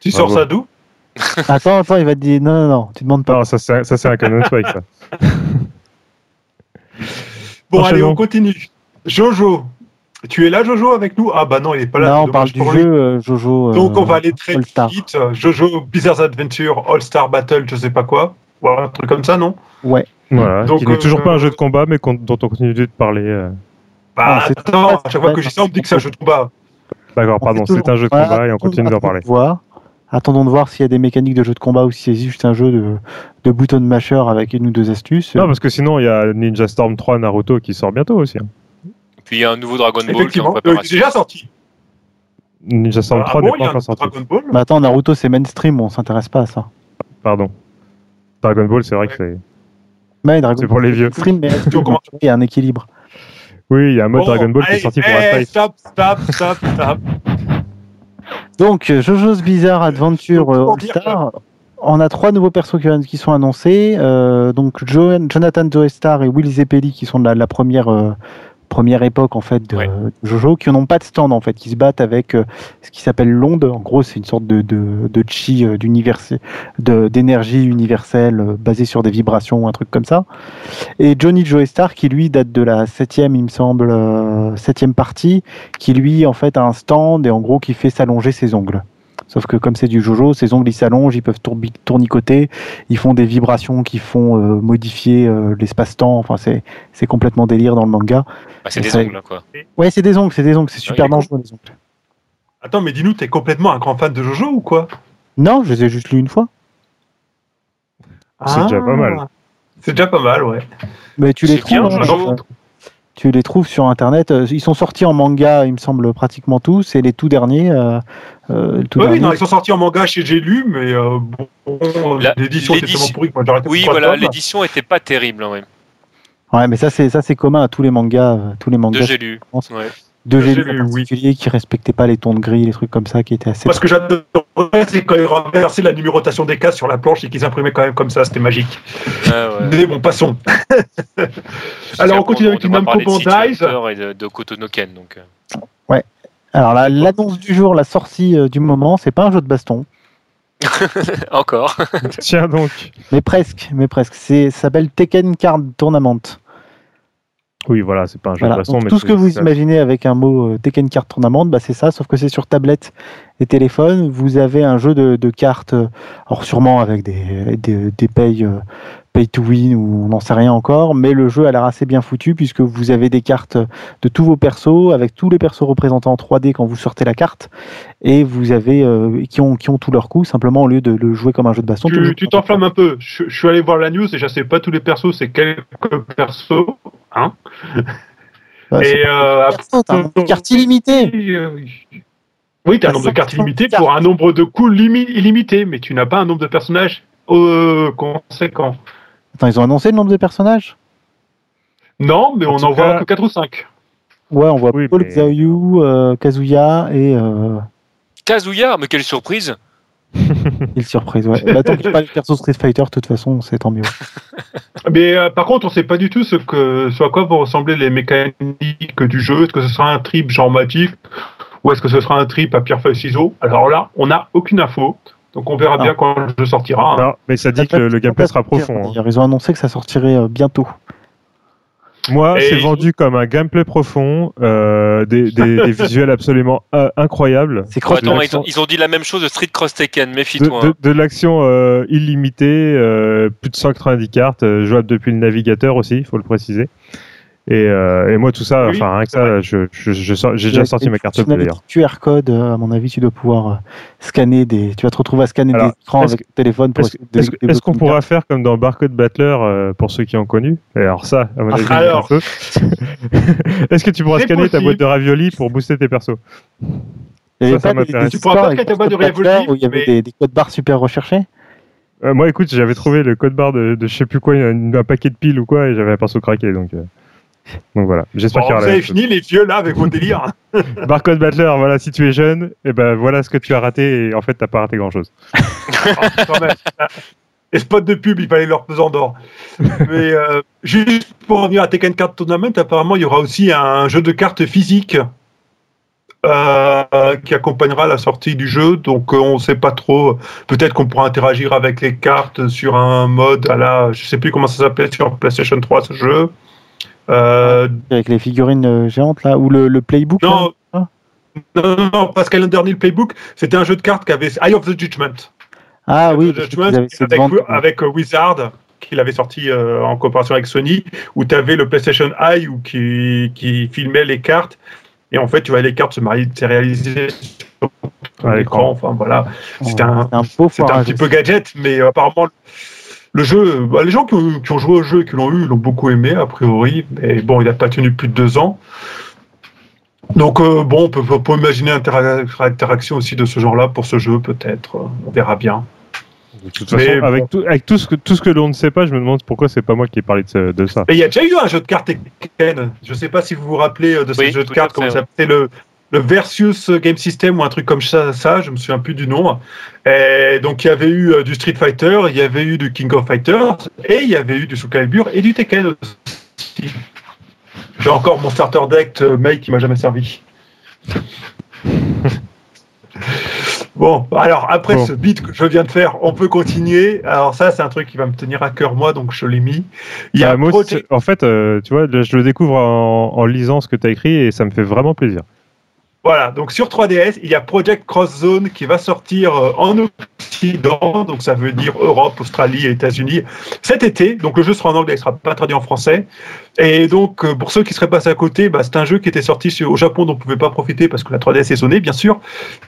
Tu sors Bravo. ça d'où? Attends, attends, il va te dire non, non, non, tu demandes pas. Non ça c'est ça c'est un canon strike ça. Bon, allez, on continue. Jojo, tu es là, Jojo, avec nous? Ah bah non, il est pas là. Là, c'est on parle du jeu lui. euh, Jojo. euh, Donc on va aller très All-Star. vite. Jojo Bizarre Adventure All Star Battle, je sais pas quoi. Voilà, un truc comme ça, non? Ouais. Voilà, Donc, n'est toujours euh, pas un jeu de combat mais qu'on- dont on continue de parler. euh. Bah Ah, c'est- attends, à chaque fois que j'y sais, on me dit que c'est un jeu de combat. D'accord, On pardon, c'est un jeu de Voilà, combat et on continue d'en attendons parler. de voir. Attendons de voir s'il y a des mécaniques de jeu de combat ou si c'est juste un jeu de, de button masher avec une ou deux astuces. Non, parce que sinon, il y a Ninja Storm 3 Naruto qui sort bientôt aussi. Puis il y a un nouveau Dragon Ball qui est en euh, préparation. déjà sorti. Ninja Storm Ah 3 bon, n'est il y pas a un encore sorti. Dragon Ball Mais attends, Naruto c'est mainstream, on s'intéresse pas à ça. Pardon. Dragon Ball, c'est vrai que c'est. Mais Dragon C'est pour les vieux. Mainstream, mais il y a un équilibre. Oui, il y a un mode Bon, Dragon Ball qui est sorti pour eh, la Life. Stop, stop, stop, stop. Donc, euh, JoJo's Bizarre Adventure euh, pour All dire Star. On a trois nouveaux persos qui, sont annoncés. Euh, donc, Jo- Jonathan Joestar et Will Zeppeli qui sont de la, la première, euh, première époque en fait de, Ouais. de Jojo, qui n'ont pas de stand en fait, qui se battent avec euh, ce qui s'appelle l'onde. En gros, c'est une sorte de, de, de chi, euh, d'énergie universelle euh, basée sur des vibrations ou un truc comme ça. Et Johnny Joestar qui lui date de la septième, il me semble, septième partie, qui lui en fait a un stand et en gros qui fait s'allonger ses ongles. Sauf que comme c'est du Jojo, ses ongles ils s'allongent, ils peuvent tournicoter, ils font des vibrations qui font euh, modifier euh, l'espace-temps. Enfin, c'est c'est complètement délire dans le manga. Bah, c'est des ça- ongles, quoi. Ouais, c'est des ongles, c'est des ongles, c'est super con. dangereux les ongles. Attends, mais dis-nous, t'es complètement un grand fan de Jojo ou quoi? Non, je les ai juste lus une fois. C'est déjà pas mal. C'est déjà pas mal, ouais. Mais tu les bien, trouves. hein, Jojo. Tu les trouves sur internet. euh, Ils sont sortis en manga, il me semble, pratiquement tous. Et les tout derniers. euh, euh, tout Oui, dernier- non, ils sont sortis en manga chez J'ai lu, mais euh, bon, l'édition était tellement pourrie que moi Oui, voilà, l'édition était pas terrible, hein, ouais, Ouais, mais ça, c'est ça, c'est commun à tous les mangas, tous les de mangas j'ai lu. Ouais. De J'ai Gélu lu, en oui. qui respectaient pas les tons de gris, les trucs comme ça, qui étaient assez. Moi, ce que j'adorais, c'est quand ils renversaient la numérotation des cases sur la planche et qu'ils imprimaient quand même comme ça, c'était magique. Ah, ouais. Mais bon, passons. Alors, on continue avec devrait Namco Bandai. Et de, de Kotonoken, donc. euh. Alors la- l'annonce du jour, la sortie euh, du moment, c'est pas un jeu de baston, Encore. Tiens donc. mais presque, mais presque. C'est ça s'appelle Tekken Card Tournament. Oui, voilà, c'est pas un jeu Voilà. de baston, Donc, mais tout ce que vous imaginez avec un mot euh, Tekken Card Tournament, bah, c'est ça, sauf que c'est sur tablette et téléphone. Vous avez un jeu de, de cartes, euh, alors sûrement avec des, des, des pay, euh, pay to win ou on n'en sait rien encore, mais le jeu a l'air assez bien foutu puisque vous avez des cartes de tous vos persos, avec tous les persos représentés en 3D quand vous sortez la carte, et vous avez euh, qui ont qui ont tous leurs coups. Simplement au lieu de le jouer comme un jeu de baston, Tu tu t'enflammes un peu. Je, je suis allé voir la news et je sais pas tous les persos, c'est quelques persos. Hein Ouais, et euh, un nombre de cartes illimitées. euh, Oui, tu as un nombre de cartes 500 illimité cartes. pour un nombre de coups limi- illimité, mais tu n'as pas un nombre de personnages euh, conséquent. Attends, ils ont annoncé le nombre de personnages? Non, mais En on en voit que 4 ou 5. Ouais, on voit Oui, Paul mais- Xiaoyu, euh, Kazuya et euh, Kazuya, mais quelle surprise il surprise. Ouais. Bah, tant qu'il n'y a pas le perso Street Fighter, de toute façon, c'est tant mieux. Mais euh, par contre, on sait pas du tout ce, que, ce à quoi vont ressembler les mécaniques du jeu. Est-ce que ce sera un trip genre Magic ou est-ce que ce sera un trip à pierre feuille ciseaux? Alors là, on n'a aucune info. Donc on verra Ah. bien quand le jeu sortira. hein. Non, mais ça dit que le, le gameplay sera profond. hein. Ils ont annoncé que ça sortirait euh, bientôt. Moi, c'est vendu comme un gameplay profond, euh, des, des, des visuels absolument euh, incroyables. C'est cross. attends, ils ont, ils ont dit la même chose de Street Cross Tekken, méfie-toi. de, hein. de l'action euh, illimitée, euh, plus de 190 cartes, euh, jouable depuis le navigateur aussi, il faut le préciser. Et, euh, et moi, tout ça, Oui, enfin, rien que c'est ça, je, je, je j'ai déjà sorti ma carte bleue d'ailleurs. QR code, à mon avis, tu dois pouvoir euh, scanner des. Tu vas te retrouver à scanner Alors, des écrans avec ton téléphone pour Est-ce qu'on pourra faire comme dans Barcode Battler euh, pour ceux qui ont connu Et Alors ça, à mon avis, Ah, alors. un peu. Est-ce que tu pourras scanner ta boîte de ravioli pour booster tes persos? Avait ça, ça pas des- m'intéresse. des Tu pourras pas avec scanner ta boîte de Battler où il y avait mais- des, des codes barres super recherchés? Euh, Moi, écoute, j'avais trouvé le code barre de, de je sais plus quoi, un, un paquet de piles ou quoi, et j'avais un perso craqué, donc... Donc voilà, j'espère Bon, qu'il y aura vous la avez chose. fini les vieux là avec vos délires. Barcode Battler, voilà, si tu es jeune, et ben voilà ce que tu as raté, et en fait, t'as pas raté grand-chose. Quand même. Les spots de pub, il fallait leur pesant d'or. Mais euh, juste pour revenir à Tekken Card Tournament, apparemment, il y aura aussi un jeu de cartes physique euh, qui accompagnera la sortie du jeu. Donc, euh, on ne sait pas trop. Peut-être qu'on pourra interagir avec les cartes sur un mode à la. Je sais plus comment ça s'appelle sur PlayStation 3 ce jeu. Euh, avec les figurines euh, géantes là ou le, le playbook non, Ah. non, non, non, parce qu'à dernier, le Playbook, c'était un jeu de cartes qui avait Eye of the Judgment. Ah oui, Judgment avec, vente, avec, euh, Wizard, qu'il avait sorti euh, en coopération avec Sony, où tu avais le PlayStation Eye où qui, qui filmait les cartes. Et en fait, tu vois les cartes se mari- se réaliser sur ton À écran. Enfin, voilà. C'était un, c'est un beau un petit peu gadget, mais euh, apparemment, le jeu, bah, les gens qui ont, qui ont joué au jeu et qui l'ont eu, l'ont beaucoup aimé, a priori. Mais bon, il n'a pas tenu plus de deux ans. Donc, euh, bon, on peut, on peut imaginer intera- interaction aussi de ce genre-là pour ce jeu, peut-être. On verra bien. De toute Mais façon, bon. avec, tout, avec tout, ce que, tout ce que l'on ne sait pas, je me demande pourquoi c'est pas moi qui ai parlé de, ça. Et il y a déjà eu un jeu de cartes Tekken. Je ne sais pas si vous vous rappelez euh, de ce Oui, jeu de cartes, comment s'appelait le, le Versus Game System ou un truc comme ça, ça je me souviens plus du nom. Et donc il y avait eu euh, du Street Fighter, il y avait eu du King of Fighters, et il y avait eu du Soul Calibur et du Tekken aussi. J'ai encore mon starter deck euh, May qui m'a jamais servi. Bon, alors après Bon. ce beat que je viens de faire, on peut continuer. Alors ça, c'est un truc qui va me tenir à cœur moi, donc je l'ai mis. Il y a moi, c'est- en fait, euh, tu vois, je le découvre en, en lisant ce que tu as écrit et ça me fait vraiment plaisir. Voilà, donc sur 3DS, il y a Project Cross Zone qui va sortir euh, en Occident, donc ça veut dire Europe, Australie et États-Unis cet été. Donc le jeu sera en anglais, il sera pas traduit en français. Et donc euh, pour ceux qui seraient passés à côté, bah, c'est un jeu qui était sorti sur- au Japon dont on ne pouvait pas profiter parce que la 3DS est sonnée, bien sûr,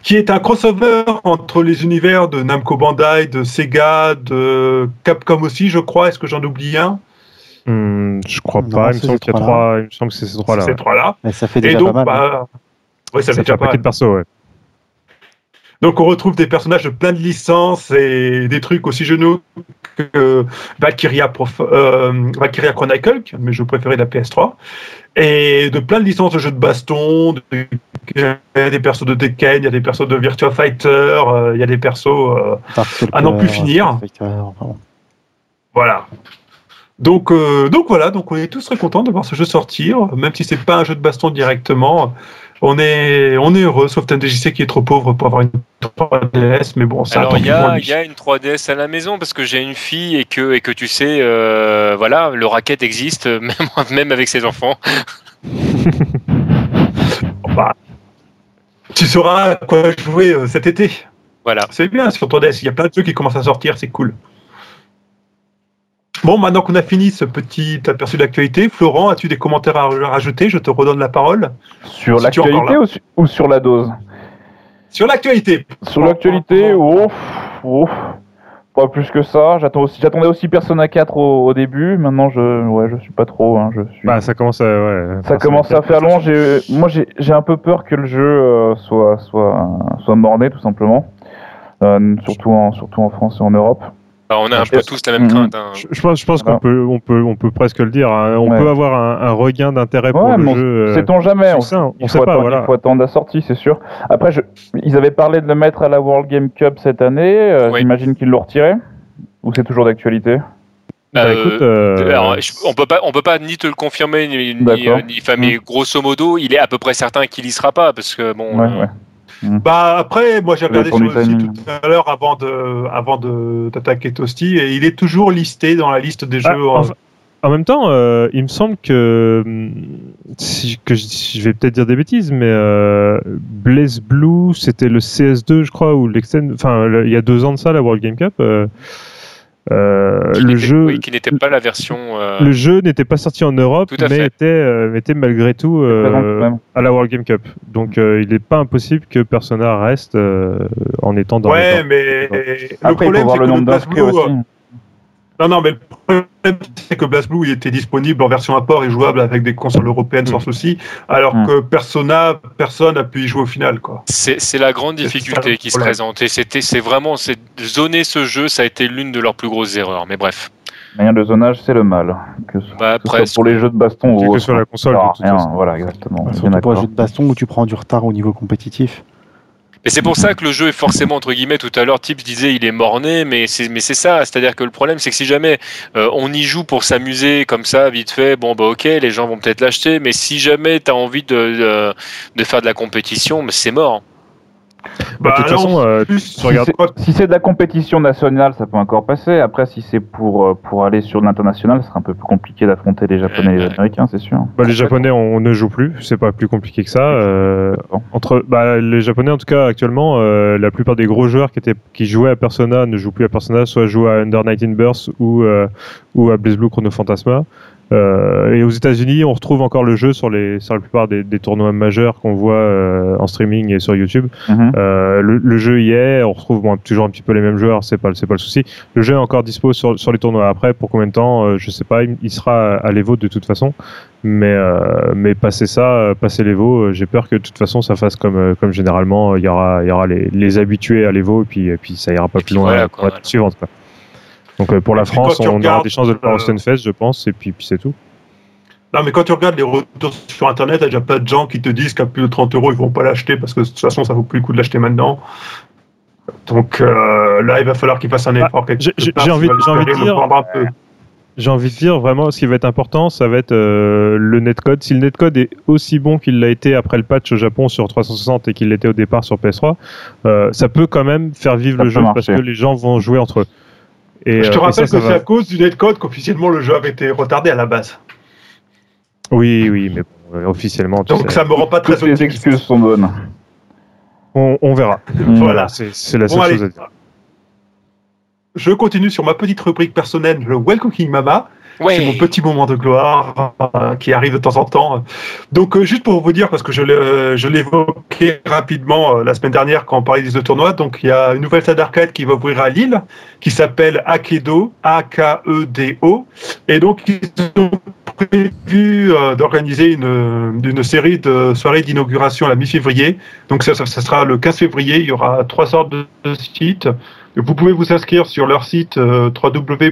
qui est un crossover entre les univers de Namco Bandai, de Sega, de Capcom aussi, je crois. Est-ce que j'en oublie un? Hmm, je crois Non, pas. Il me semble qu'il y a trois. Il me semble que c'est ces trois-là. Ces trois-là. Mais ça fait Et déjà donc, pas mal. hein. Ouais, ça Ça fait un paquet de ouais. Donc on retrouve des personnages de plein de licences et des trucs aussi genoux que Valkyria, Prof- euh, Valkyria Chronicle, mais je préférais la PS3, et de plein de licences de jeux de baston, de- il y a des persos de Tekken, il y a des persos de Virtua Fighter, euh, il y a des persos... euh, à n'en plus euh, finir. Voilà. Donc, donc voilà, donc on est tous très contents de voir ce jeu sortir, même si c'est pas un jeu de baston directement. On est, on est heureux, sauf TMDJC qui est trop pauvre pour avoir une 3DS, mais bon, ça Alors il y, a, y a une 3DS à la maison parce que j'ai une fille et que, et que tu sais, euh, voilà, le racket existe même, même avec ses enfants. Bah, tu sauras à quoi jouer euh, cet été. Voilà. C'est bien sur 3DS, il y a plein de jeux qui commencent à sortir, c'est cool. Bon, maintenant qu'on a fini ce petit aperçu d'actualité, Florent, as-tu des commentaires à rajouter? Je te redonne la parole. Sur Si l'actualité ou, su- ou sur la dose? Sur l'actualité, Sur l'actualité, ouf, ouf, pas plus que ça. Aussi, j'attendais aussi Persona 4 au, au début. Maintenant, je, ouais, je suis pas trop. hein, je suis. Bah, ça commence à. Ouais, ça commence à faire long. J'ai, moi, j'ai, j'ai un peu peur que le jeu euh, soit, soit, soit morné, tout simplement. Euh, surtout en, surtout en France et en Europe. Bah, on a un Je peu pense- tous la même Mhm. crainte. hein. Je, je pense, je pense qu'on peut, on peut, on peut presque le dire. hein. On Ouais. peut avoir un, un regain d'intérêt pour Ouais, le jeu. euh, Sait-on jamais on, il On faut sait pas, attendre, voilà. Il faut attendre la sortie, c'est sûr. Après, je, ils avaient parlé de le mettre à la World Game Cup cette année. euh, Oui. J'imagine qu'ils l'ont retiré. Ou c'est toujours d'actualité? Bah, Euh, écoute, euh, Alors, je- on peut pas, on peut pas ni te le confirmer ni, ni, D'accord. ni- enfin, mais grosso modo, il est à peu près certain qu'il y sera pas parce que bon. Ouais, euh, ouais. Bah après, moi j'ai regardé sur le site tout à l'heure avant de avant de d'attaquer Toasty et il est toujours listé dans la liste des Ah, jeux. En même temps, euh, il me semble que, si, que je, vais peut-être dire des bêtises, mais euh, Blaze Blue, c'était le CS2, je crois, ou l'extend, enfin, il y a deux ans de ça, la World Game Cup. euh, euh, le jeu, oui, qui n'était pas la version. euh, le jeu n'était pas sorti en Europe, mais était, euh, mais était malgré tout euh, de même. à la World Game Cup. Donc, euh, il n'est pas impossible que Persona reste euh, en étant dans. ouais, dans- mais Après, le problème c'est le que nombre Blast d'inscrits aussi. Non non mais le problème c'est que Blast Blue il était disponible en version import et jouable avec des consoles européennes sans Mm. souci, alors Mm. que Persona personne a pu y jouer au final quoi. C'est c'est la grande ça, difficulté qui se. Et c'était, c'est vraiment, c'est zoner ce jeu, ça a été l'une de leurs plus grosses erreurs. Mais bref. Rien de zonage, c'est le mal. Que ce, Bah, que ce soit pour les jeux de baston Que ou autre. sur la console, rien. Voilà, exactement. Surtout pour un d'accord. jeu de baston où tu prends du retard au niveau compétitif. Mais c'est pour ça que le jeu est forcément entre guillemets tout à l'heure Tips disait il est morné mais c'est mais c'est ça c'est-à-dire que le problème c'est que si jamais euh, on y joue pour s'amuser comme ça vite fait bon bah ok les gens vont peut-être l'acheter mais si jamais tu as envie de, de de faire de la compétition mais c'est mort. Bah, de toute façon, euh, regardes- Si c'est de la compétition nationale, ça peut encore passer. Après, si c'est pour, euh, pour aller sur l'international, ce sera un peu plus compliqué d'affronter les Japonais et les. Américains, c'est sûr. Bah, les Japonais, on ne joue plus. C'est pas plus compliqué que ça. euh, entre bah, les Japonais, en tout cas, actuellement, euh, la plupart des gros joueurs qui étaient qui jouaient à Persona ne jouent plus à Persona, soit jouent à Under 19 Burst ou ou à BlazBlue Chrono Phantasma. Euh, et aux États-Unis, on retrouve encore le jeu sur les sur la plupart des, des tournois majeurs qu'on voit euh, en streaming et sur YouTube. Mhm. Euh, le, le jeu y est, on retrouve bon, toujours un petit peu les mêmes joueurs, c'est pas c'est pas le souci. Le jeu est encore dispo sur, sur les tournois. Après, pour combien de temps, euh, je sais pas. Il, il sera à l'Evo de toute façon, mais euh, mais passer ça, euh, passer l'Evo, euh, j'ai peur que de toute façon ça fasse comme euh, comme généralement, il y aura il y aura les, les habitués à l'Evo et puis et puis ça ira pas Et plus loin voilà, la quoi, la suivante. Quoi. Donc euh, pour la puis France, on aura regardes, des chances de le faire euh, au Stunfest, je pense, et puis puis c'est tout. Non, mais quand tu regardes les retours sur Internet, il y a déjà plein de gens qui te disent qu'à plus de 30 euros, ils vont pas l'acheter parce que de toute façon, ça vaut plus le coup de l'acheter maintenant. Donc euh, là, il va falloir qu'ils fassent un Ah, effort quelque j'ai- j'ai- part, j'ai envie- envie de dire-. J'ai envie de dire vraiment ce qui va être important, ça va être euh, le netcode. Si le netcode est aussi bon qu'il l'a été après le patch au Japon sur 360 et qu'il l'était au départ sur PS3, euh, ça peut quand même faire vivre Ça le jeu parce que les gens vont jouer entre eux. Et, Je te euh, et rappelle ça, ça que c'est à cause du netcode qu'officiellement le jeu avait été retardé à la base. Oui, oui, mais bon, euh, officiellement, tu Donc sais, ça me rend pas très Toutes les excuses sont bonnes. on, on verra. Mhm. Voilà. C'est la Bon, seule allez. chose à dire. Je continue sur ma petite rubrique personnelle, le Well Cooking Mama. C'est mon petit moment de gloire euh, qui arrive de temps en temps. Donc, euh, juste pour vous dire, parce que je l'évoquais rapidement euh, la semaine dernière quand on parlait des deux tournois, donc il y a une nouvelle salle d'arcade qui va ouvrir à Lille, qui s'appelle Akedo, A-K-E-D-O. Et donc, ils ont prévu d'organiser une, série de soirées d'inauguration à la mi-février. Donc, ça, ça, sera le 15 février. Il y aura trois sortes de, sites. Vous pouvez vous inscrire sur leur site www.akedo.fr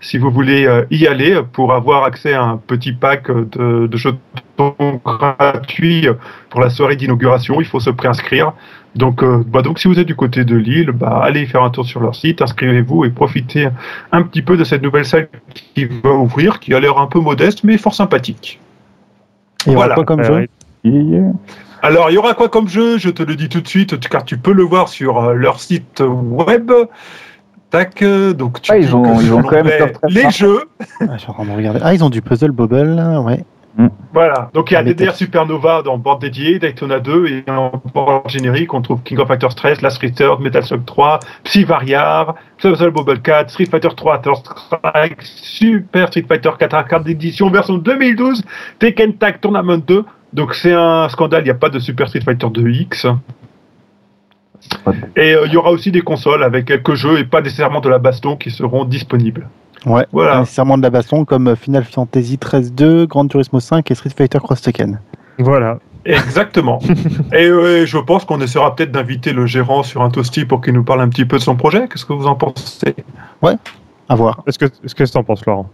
si vous voulez euh, y aller pour avoir accès à un petit pack de, de jetons gratuits pour la soirée d'inauguration. Il faut se préinscrire. Donc, euh, bah, donc, si vous êtes du côté de Lille, bah, allez faire un tour sur leur site, inscrivez-vous et profitez un petit peu de cette nouvelle salle qui va ouvrir, qui a l'air un peu modeste mais fort sympathique. Il y aura Voilà. quoi comme Euh, jeu. Alors, il y aura quoi comme jeu? Je te le dis tout de suite, car tu peux le voir sur leur site web. Tac, donc tu Ah, ils ont- ils quand même les jeux. Ah, Je regarder. Ah, ils ont du Puzzle Bobble, là, ouais. Voilà, donc il y a Ah, DDR. Supernova dans bande dédiée, Daytona 2, et en bande générique, on trouve King of Fighters 13, Last Resort, Metal Slug 3, Psy Variar, Puzzle Bobble 4, Street Fighter 3, Third Strike, Super Street Fighter 4 Arcade d'édition version 2012, Tekken Tag Tournament 2. Donc c'est un scandale, il n'y a pas de Super Street Fighter 2X. Et euh, il y aura aussi des consoles avec quelques jeux et pas nécessairement de la baston qui seront disponibles. Ouais, Voilà. pas nécessairement de la baston comme Final Fantasy 13-2, Gran Turismo 5 et Street Fighter Cross Tekken. Voilà. Exactement. et euh, je pense qu'on essaiera peut-être d'inviter le gérant sur un toasty pour qu'il nous parle un petit peu de son projet. Qu'est-ce que vous en pensez? À voir. Est-ce que est-ce que t'en penses, Laurent?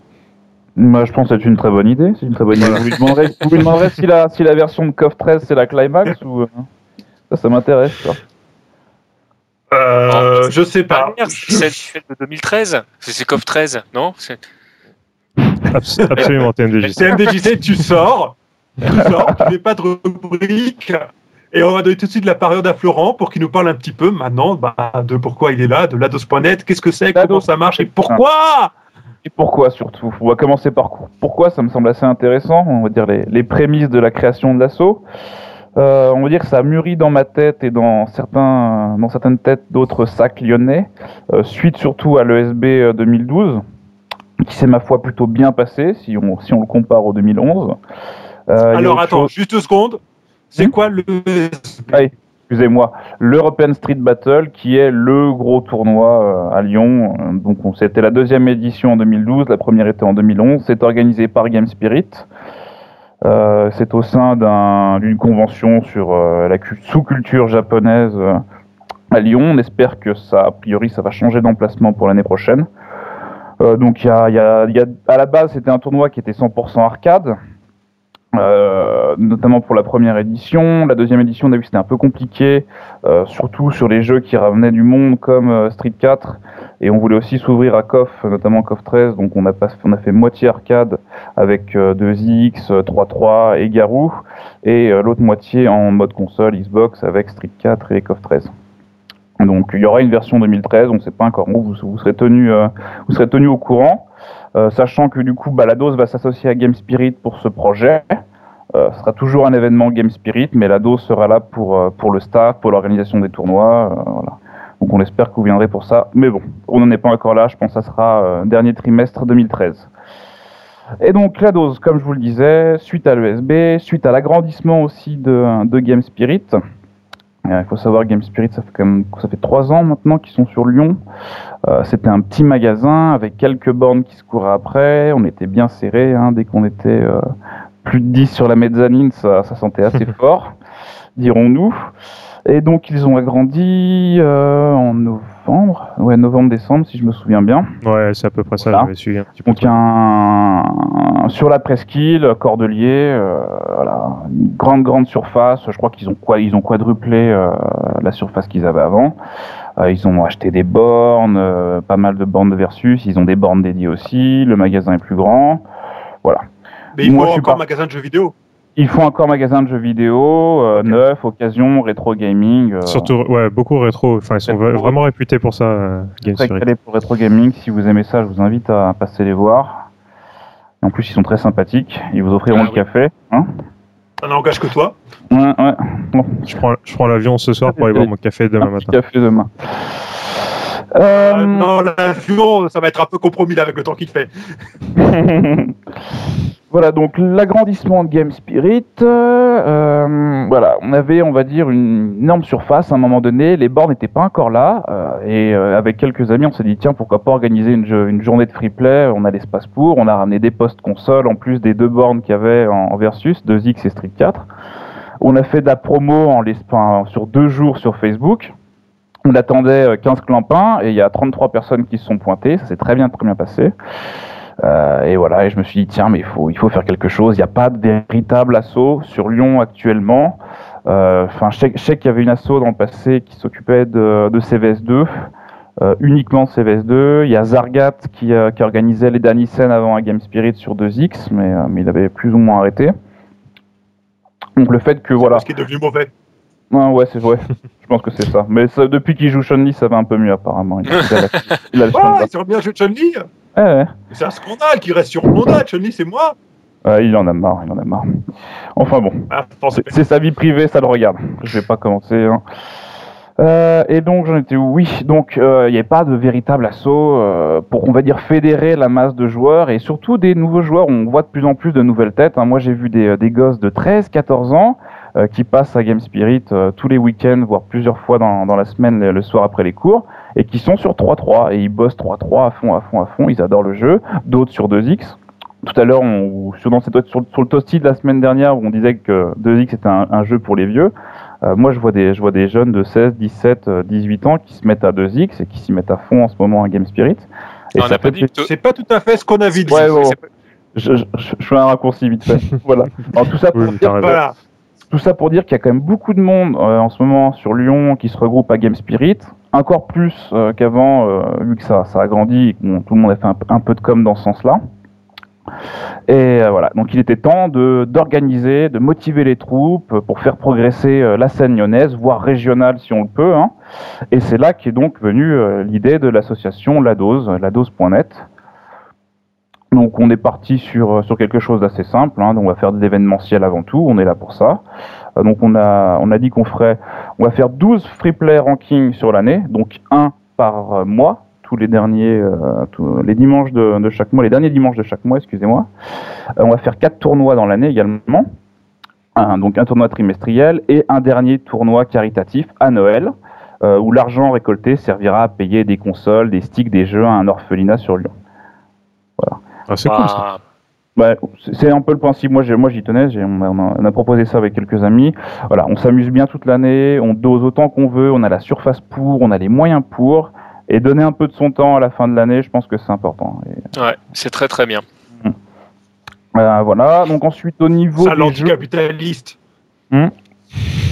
Moi, je pense que c'est une très bonne idée. C'est une très bonne idée. Vous lui demanderez, vous lui demanderez si, la, si la version de KOF 13 c'est la climax ou. euh, Ça, ça m'intéresse. Euh, Je sais pas. Dernière, c'est celle de 2013. C'est c'est CoF 13, non Absolument, TMDJ. CMDJC, tu sors, tu sors, tu fais pas de rubrique. Et on va donner tout de suite la parole à Florent pour qu'il nous parle un petit peu maintenant bah, de pourquoi il est là, de lados.net, qu'est-ce que c'est, comment ça marche et pourquoi Et pourquoi surtout? On va commencer par pourquoi, ça me semble assez intéressant, on va dire les, les prémices de la création de l'assaut. Euh, on va dire que ça a mûri dans ma tête et dans, certains, dans certaines têtes d'autres sacs lyonnais, euh, suite surtout à l'ESB euh, 2012, qui s'est ma foi plutôt bien passé si on, si on le compare au 2011. Euh, il y a Alors attends, chose- juste deux secondes. C'est Hmm quoi le Allez, excusez-moi, l'European Street Battle, qui est le gros tournoi euh, à Lyon. Euh, Donc, on- c'était la deuxième édition en 2012, la première était en 2011. C'est organisé par Game Spirit. Euh, c'est au sein d'un- d'une convention sur euh, la cu- sous-culture japonaise euh, à Lyon. On espère que ça, a priori, ça va changer d'emplacement pour l'année prochaine. Donc, à la base, c'était un tournoi qui était 100% arcade. Notamment pour la première édition. La deuxième édition, on a vu que c'était un peu compliqué, surtout sur les jeux qui ramenaient du monde comme Street 4. Et on voulait aussi s'ouvrir à KOF, notamment KOF 13. Donc on a, fait moitié arcade avec euh, 2X, euh, 3.3 et Garou. Et euh, l'autre moitié en mode console Xbox avec Street 4 et KOF 13. Donc il y aura une version 2013, on ne sait pas encore où, vous, serez tenu, euh, vous serez tenu au courant. Euh, sachant que du coup, Balados va s'associer à Game Spirit pour ce projet. Euh, ce sera toujours un événement Game Spirit, mais la dose sera là pour, euh, le staff, pour l'organisation des tournois. euh, voilà. Donc on espère que vous viendrez pour ça. Mais bon, on n'en est pas encore là, je pense que ça sera euh, dernier trimestre 2013. Et donc la dose, comme je vous le disais, suite à l'ESB, suite à l'agrandissement aussi de, de Game Spirit. Euh, Il faut savoir Game Spirit, ça fait quand même ça fait trois ans maintenant qu'ils sont sur Lyon. Euh, C'était un petit magasin avec quelques bornes qui se couraient après. On était bien serré hein, dès qu'on était euh, plus de 10 sur la mezzanine, ça, ça sentait assez fort, dirons-nous. Et donc ils ont agrandi euh, en novembre, ouais novembre-décembre si je me souviens bien. Ouais, c'est à peu près ça, Voilà. suivi un petit peu. Donc un, sur la presqu'île, Cordelier, euh, voilà, une grande grande surface. Je crois qu'ils ont quoi, ils ont quadruplé euh, la surface qu'ils avaient avant. Euh, ils ont acheté des bornes, euh, pas mal de bornes de versus. Ils ont des bornes dédiées aussi. Le magasin est plus grand. Mais il Moi, suis encore pas- magasin de jeux vidéo. Ils font encore magasin de jeux vidéo, euh, neuf, occasion, rétro gaming. euh, Surtout, ouais, beaucoup rétro. Enfin, ils sont Rétro. vraiment réputés pour ça, euh, Game très calé pour rétro gaming. Si vous aimez ça, je vous invite à passer les voir. En plus, ils sont très sympathiques. Ils vous offriront Ah le oui. café. Hein Ça n'engage que toi. ouais, ouais. Bon, Je prends, je prends l'avion ce soir pour aller boire mon café demain un petit matin. café demain. Euh, Euh, non, l'avion, ça va être un peu compromis là avec le temps qu'il fait. voilà, donc l'agrandissement de Game Spirit. euh, voilà, on avait, on va dire, une énorme surface à un moment donné. Les bords n'étaient pas encore là. euh, et euh, avec quelques amis, on s'est dit, tiens, pourquoi pas organiser une, journée de free play On a l'espace pour. On a ramené des postes consoles en plus des deux bornes qu'il y avait en, Versus, 2X et Street 4. On a fait de la promo en l'espace sur deux jours sur Facebook. On attendait euh, 15 clampins et il y a 33 personnes qui se sont pointées. Ça s'est très bien, très bien passé. Euh, et voilà, et je me suis dit, tiens, mais il faut, il faut faire quelque chose. Il n'y a pas de véritable assaut sur Lyon actuellement. Euh, Enfin, je sais, qu'il y avait une asso dans le passé qui s'occupait de, de CVS2, euh, uniquement de CVS2. Il y a Zargat qui, qui organisait les scènes avant un Game Spirit sur 2X, mais, mais il avait plus ou moins arrêté. Donc le fait que voilà, Parce qu'il est devenu mauvais. Ouais, ouais, c'est vrai. Je pense que c'est ça. Mais ça, depuis qu'il joue Chun-Li, ça va un peu mieux apparemment. Il a, il a il a Ouais, Chun-Li. il bien joué Chun-Li. Ouais, ouais. C'est un scandale qu'il reste sur Honda. Chun-Li, c'est moi. Ouais, il en a marre, il en a marre. Enfin bon, Ah, c'est sa vie privée, ça le regarde. Je vais pas commencer. hein. Euh, et donc j'en étais où? Oui, donc euh, il n'y avait pas de véritable assaut euh, pour, on va dire, fédérer la masse de joueurs et surtout des nouveaux joueurs. On voit de plus en plus de nouvelles têtes. hein. Moi j'ai vu des, des gosses de 13, 14 ans euh, qui passent à Game Spirit euh, tous les week-ends, voire plusieurs fois dans, dans la semaine, le, le soir après les cours, et qui sont sur 3-3 et ils bossent 3-3 à fond, à fond, à fond. Ils adorent le jeu. D'autres sur 2X. Tout à l'heure, on- sur, dans cette- sur, sur le toasty de la semaine dernière, où on disait que 2X était un, un jeu pour les vieux. Euh, moi, je vois, des, je vois des jeunes de 16, 17, euh, 18 ans qui se mettent à 2X et qui s'y mettent à fond en ce moment à Game Spirit. Et Non, on ça n'a pas dit que C'est pas tout à fait ce qu'on a vu. Ouais, ouais, c'est- je, je, je- fais un raccourci vite fait. voilà. Alors, tout ça pour Oui, dire. Voilà. Tout ça pour dire qu'il y a quand même beaucoup de monde euh, en ce moment sur Lyon qui se regroupe à Game Spirit, encore plus euh, qu'avant, euh, vu que ça, ça a grandi tout le monde a fait un, peu de com dans ce sens-là. Et euh, voilà, donc il était temps d'organiser, de motiver les troupes pour faire progresser la scène lyonnaise, voire régionale si on le peut. hein. Et c'est là qu'est donc venue l'idée de l'association La Dose, ladose.net. Donc on est parti sur, euh, sur quelque chose d'assez simple, hein, donc on va faire de l'événementiel avant tout, on est là pour ça. Euh, donc on a, on a dit qu'on ferait, on va faire 12 free play rankings sur l'année, donc un par euh, mois, tous les derniers, les dimanches de, chaque mois, les derniers dimanches de chaque mois, excusez-moi. On va faire quatre tournois dans l'année également, donc un tournoi trimestriel et un dernier tournoi caritatif à Noël, où l'argent récolté servira à payer des consoles, des sticks, des jeux à un orphelinat sur Lyon. Ah, c'est cool ça. Ah, Ouais, c'est- un peu le principe. Moi, moi, j'y tenais. On a, on proposé ça avec quelques amis. Voilà, on s'amuse bien toute l'année. On dose autant qu'on veut. On a la surface pour. On a les moyens pour. Et donner un peu de son temps à la fin de l'année, je pense que c'est important. Et, ouais, c'est très très bien. euh, voilà. Donc ensuite, au niveau Ça, des jeux, l'anticapitaliste.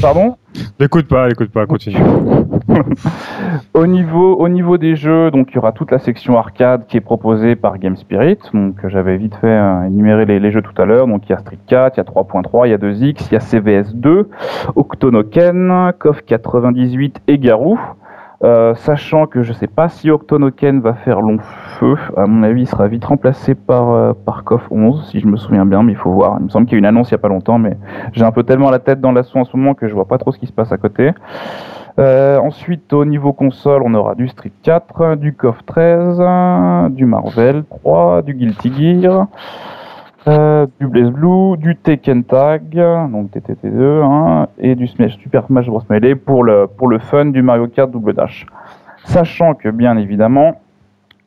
Pardon. L'écoute pas, l'écoute pas, continue. Au niveau, au niveau des jeux, donc il y aura toute la section arcade qui est proposée par Game Spirit. Donc j'avais vite fait euh, énumérer les, les jeux tout à l'heure. Donc il y a Street 4, il y a 3.3, il y a 2X, il y a CVS 2, Octonoken, KOF 98 et Garou. Euh, sachant que je sais pas si Octonoken va faire long à mon avis il sera vite remplacé par, euh, par KOF 11 si je me souviens bien, mais il faut voir. Il me semble qu'il y a eu une annonce il y a pas longtemps, mais j'ai un peu tellement la tête dans l'assaut en ce moment que je vois pas trop ce qui se passe à côté. Euh, ensuite, au niveau console, on aura du Street 4, du KOF 13, du Marvel 3, du Guilty Gear, euh, du Blaze Blue, du Tekken Tag, donc TTT2, hein, et du Super Smash Bros. Melee pour le, pour le fun du Mario Kart Double Dash. Sachant que, bien évidemment,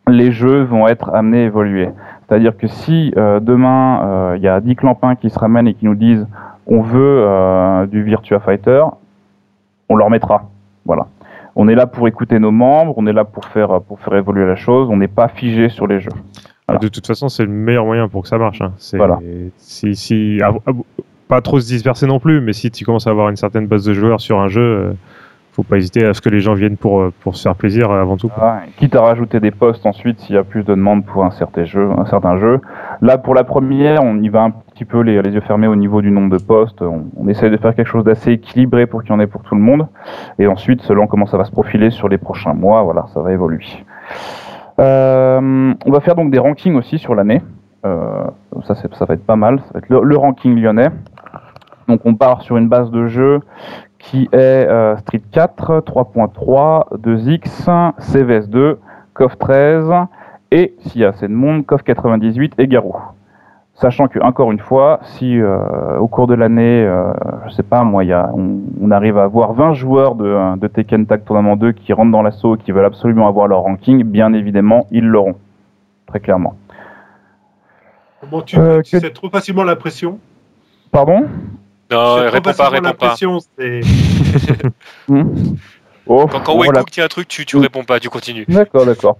les jeux vont être amenés à évoluer. C'est-à-dire que si euh, demain, euh, il y a 10 clampins qui se ramènent et qui nous disent on veut euh, du Virtua Fighter, on leur mettra. Voilà. On est là pour écouter nos membres, on est là pour faire, pour faire évoluer la chose, on n'est pas figé sur les jeux. Voilà. De toute façon, c'est le meilleur moyen pour que ça marche. hein. Voilà. Si, si, pas trop se disperser non plus, mais si tu commences à avoir une certaine base de joueurs sur un jeu, faut pas hésiter à ce que les gens viennent pour, euh, pour se faire plaisir euh, avant tout. Quitte à rajouter des postes ensuite s'il y a plus de demandes pour un certain jeu. Un certain jeu. Là, pour la première, on y va un petit peu les, les yeux fermés au niveau du nombre de postes. On, on essaie de faire quelque chose d'assez équilibré pour qu'il y en ait pour tout le monde. Et ensuite, selon comment ça va se profiler sur les prochains mois, voilà, ça va évoluer. Euh, on va faire donc des rankings aussi sur l'année. Ça, ça va être pas mal. Ça va être le, le ranking lyonnais. Donc on part sur une base de jeu qui est euh, Street 4, 3.3, 2X, CVS2, COF 13 et, s'il y a assez de monde, COF 98 et Garou. Sachant que, encore une fois, si euh, au cours de l'année, euh, je sais pas moi, y a, on, on arrive à avoir 20 joueurs de, de Tekken Tag Tournament 2 qui rentrent dans l'assaut, qui veulent absolument avoir leur ranking, bien évidemment, ils l'auront. Très clairement. Comment tu Euh, tu que- sais trop facilement la pression Pardon? Non, réponds pas, réponds la pas. Hmm Oh, Quand, quand oh, Wayne la- Cook dit un truc, tu, tu Mm. réponds pas, tu continues. D'accord, d'accord.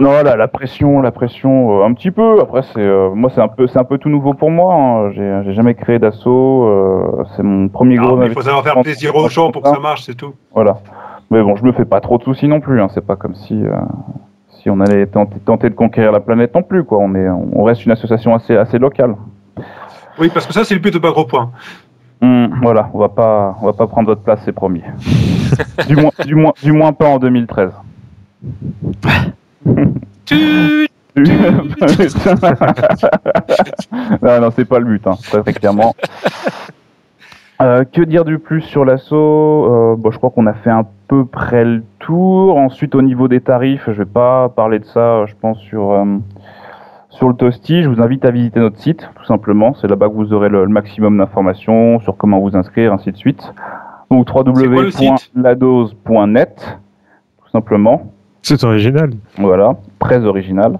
Non, là, la pression, la pression, euh, un petit peu. Après, c'est euh, moi, c'est un peu, c'est un peu tout nouveau pour moi. hein. J'ai, jamais créé d'assaut. euh, c'est mon premier Non, gros. mais il faut savoir faire plaisir aux gens pour que ça marche, c'est tout. Voilà. Mais bon, je me fais pas trop de soucis non plus. Hein. C'est pas comme si, euh, si on allait tenter, tenter de conquérir la planète non plus. Quoi. On est, on reste une association assez, assez locale. Oui, parce que ça, c'est le but de Bagro Point. Hum, voilà, on va pas, on va pas prendre votre place, c'est promis. du moins, du moins, du moins pas en 2013. Tu- non, non, c'est pas le but, hein, très, très clairement. Euh, que dire du plus sur l'assaut? Euh, bon, Je crois qu'on a fait à peu près le tour. Ensuite, au niveau des tarifs, je vais pas parler de ça, je pense, sur, euh, sur le Toasty. Je vous invite à visiter notre site, tout simplement. C'est là-bas que vous aurez le, le maximum d'informations sur comment vous inscrire, ainsi de suite. Donc, www.ladose.net, tout simplement. C'est original. Voilà, très original.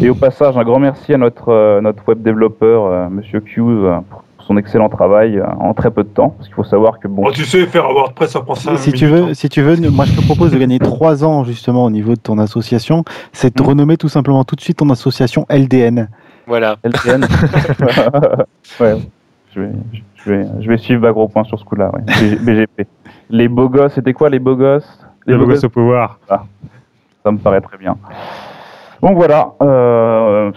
Et au passage, un grand merci à notre, euh, notre web développeur, euh, Monsieur Hughes, pour son excellent travail euh, en très peu de temps. Parce qu'il faut savoir que bon, Bon, tu sais, faire WordPress, ça prend 5 Si tu veux, si tu veux, moi je te propose de gagner 3 ans justement au niveau de ton association. C'est de Mm. renommer tout simplement tout de suite ton association LDN. Voilà. LTN. ouais, je vais, je vais, je vais suivre Bagro Point sur ce coup-là. Ouais. BGP. Les beaux gosses, c'était quoi les beaux gosses? Les beaux gosses au pouvoir. Ça me paraît très bien. Donc voilà, euh,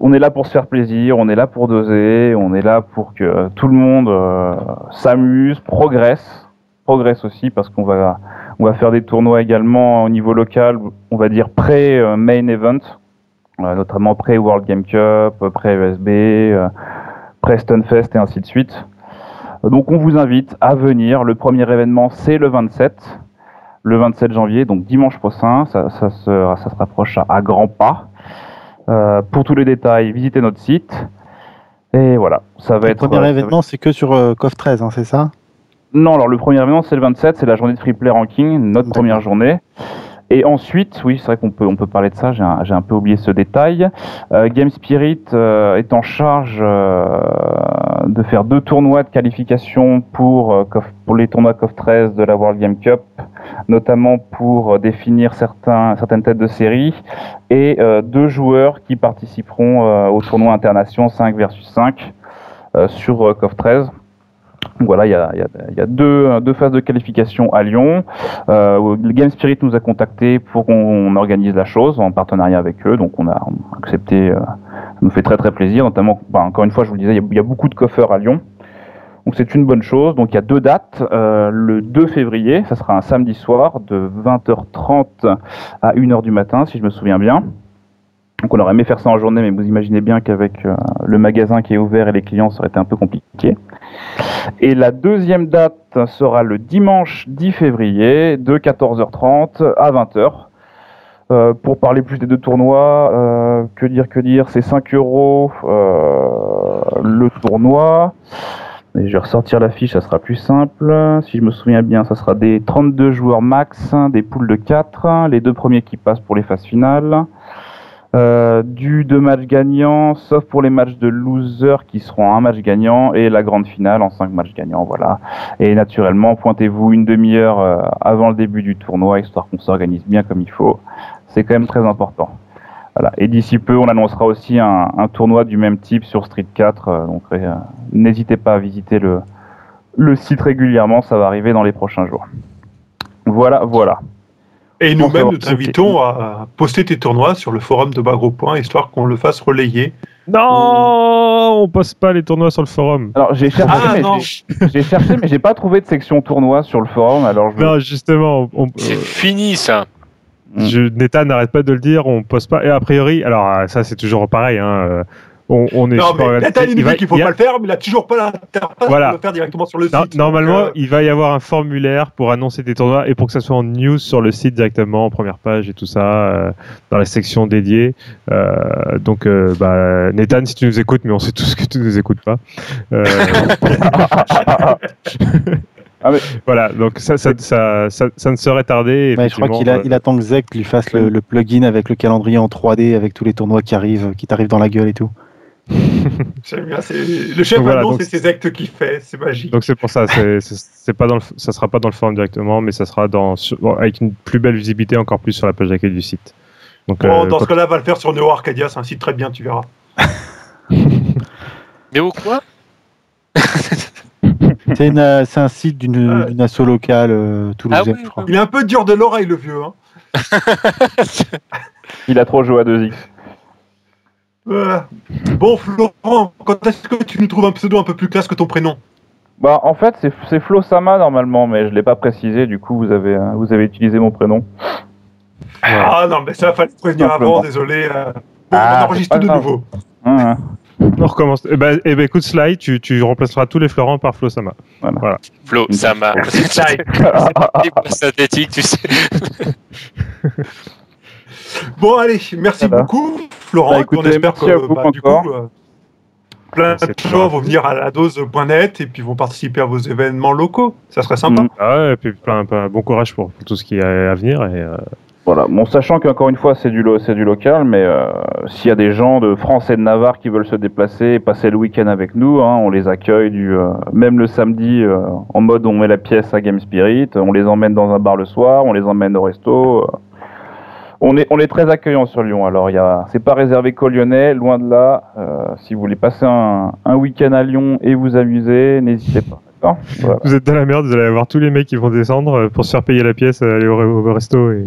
on est là pour se faire plaisir, on est là pour doser, on est là pour que tout le monde euh, s'amuse, progresse, progresse aussi parce qu'on va, faire des tournois également au niveau local, on va dire pré-main event, euh, notamment pré-World Game Cup, pré-USB, euh, pré-Stunfest et ainsi de suite. Donc on vous invite à venir, le premier événement c'est le 27 le 27 janvier, donc dimanche prochain. Ça, se, ça se rapproche à grands pas. Euh, pour tous les détails, visitez notre site. Et voilà, ça va Le être. premier euh, événement, c'est que sur euh, COF 13, hein, c'est ça? Non, alors le premier événement, c'est le 27, c'est la journée de free play ranking, notre première journée. Et ensuite, oui, c'est vrai qu'on peut, on peut parler de ça, j'ai un, un peu oublié ce détail. Euh, Game Spirit euh, est en charge euh, de faire deux tournois de qualification pour, euh, pour les tournois COF 13 de la World Game Cup, notamment pour euh, définir certains, certaines têtes de série, et euh, deux joueurs qui participeront au tournoi international 5 versus 5 euh, sur COF 13. Voilà, il y a, deux, phases de qualification à Lyon. Euh, Game Spirit nous a contacté pour qu'on organise la chose en partenariat avec eux. Donc on a, accepté. euh, ça nous fait très très plaisir, notamment. bah, encore une fois, je vous le disais, il y a, beaucoup de coffeurs à Lyon. Donc c'est une bonne chose. Donc il y a deux dates. Euh, le 2 février, ça sera un samedi soir de 20h30 à 1h du matin, si je me souviens bien. Donc on aurait aimé faire ça en journée, mais vous imaginez bien qu'avec euh, le magasin qui est ouvert et les clients, ça aurait été un peu compliqué. Et la deuxième date sera le dimanche 10 février de 14h30 à 20h. Euh, pour parler plus des deux tournois, euh, que dire, que dire, c'est 5 euros le tournoi. Je vais ressortir la fiche, ça sera plus simple. Si je me souviens bien, ça sera des 32 joueurs max, des poules de 4, les deux premiers qui passent pour les phases finales. Euh, du deux matchs gagnants, sauf pour les matchs de loser qui seront un match gagnant et la grande finale en cinq matchs gagnants. Voilà. Et naturellement, pointez-vous une demi-heure euh, avant le début du tournoi, histoire qu'on s'organise bien comme il faut. C'est quand même très important. Voilà. Et d'ici peu, on annoncera aussi un, tournoi du même type sur Street 4. euh, donc n'hésitez pas à visiter le site régulièrement, ça va arriver dans les prochains jours. Voilà, voilà. Et nous-mêmes, nous t'invitons à poster tes tournois sur le forum de Bagro Point, histoire qu'on le fasse relayer. Non, on poste pas les tournois sur le forum. Alors j'ai cherché, Ah, mais j'ai- cherché, mais j'ai pas trouvé de section tournoi sur le forum. Alors je Non, justement, on, C'est euh, fini ça. je, Nathan n'arrête pas de le dire, on poste pas. Et a priori, alors euh, ça c'est toujours pareil. Hein, euh, on, on est Non, mais. Nathan, il Il nous va- dit qu'il faut il y a- pas le faire, mais il a toujours pas l'interface Voilà. pour le faire directement sur le Non, site. normalement, euh, il va y avoir un formulaire pour annoncer tes tournois et pour que ça soit en news sur le site directement, en première page et tout ça, euh, dans la section dédiée. Euh, donc, euh, bah, Nathan, si tu nous écoutes, mais on sait tous que tu nous écoutes pas. Euh, Ah, mais- voilà, donc ça, ça, ça, ça, ça ne saurait tarder. Ouais, je crois qu'il a, effectivement, il attend que Zek lui fasse le, le plugin avec le calendrier en 3D, avec tous les tournois qui arrivent, qui t'arrivent dans la gueule et tout. J'aime bien, le chef voilà, c'est ses actes qu'il fait, c'est magique. Donc c'est pour ça, c'est pas dans le, ça sera pas dans le forum directement, mais ça sera dans, sur- bon, avec une plus belle visibilité encore plus sur la page d'accueil du site. Donc, Bon, euh, dans ce cas-là, va le faire sur Neo Arcadia, c'est un site très bien, tu verras. Mais au quoi? C'est euh, c'est un site d'une d'une asso locale euh, toulousaine, Ah oui, je crois. Il est un peu dur de l'oreille, le vieux. Hein. Il a trop joué à 2X. Voilà. Bon, Florent, quand est-ce que tu nous trouves un pseudo un peu plus classe que ton prénom Bah, en fait, c'est- c'est Flo Sama normalement, mais je l'ai pas précisé. Du coup, vous avez, euh, vous avez utilisé mon prénom. Ah non, mais ça, fallait prévenir Simplement. avant, désolé. euh. Bon, Ah, on enregistre c'est tout pas de grave. nouveau. Hein, hein. on recommence. Eh ben, eh ben, écoute, Sly, tu, tu remplaceras tous les Florent par Flo Sama. Flo, ça m'a. Slide. C'est synthétique, tu sais. Bon, allez, merci Voilà. beaucoup, Florent. Bah, on espère merci que à vous bah, du coup, euh, plein de gens vont venir à la dose.net et puis vont participer à vos événements locaux. Ça serait sympa. Mm. Ah ouais, et puis plein, plein- bon courage pour, pour tout ce qui est à venir. Et, euh, Voilà. Bon, sachant qu'encore une fois, c'est du, lo- c'est du local, mais euh, s'il y a des gens de France et de Navarre qui veulent se déplacer et passer le week-end avec nous, hein, on les accueille du, euh, même le samedi euh, en mode on met la pièce à Game Spirit, on les emmène dans un bar le soir, on les emmène au resto. On est, on est très accueillant sur Lyon. Alors, c'est pas réservé qu'aux Lyonnais, loin de là. Euh, si vous voulez passer un, un week-end à Lyon et vous amuser, n'hésitez pas. Voilà. Vous êtes dans la merde, vous allez avoir tous les mecs qui vont descendre euh, pour se faire payer la pièce, euh, aller au, au resto. Et...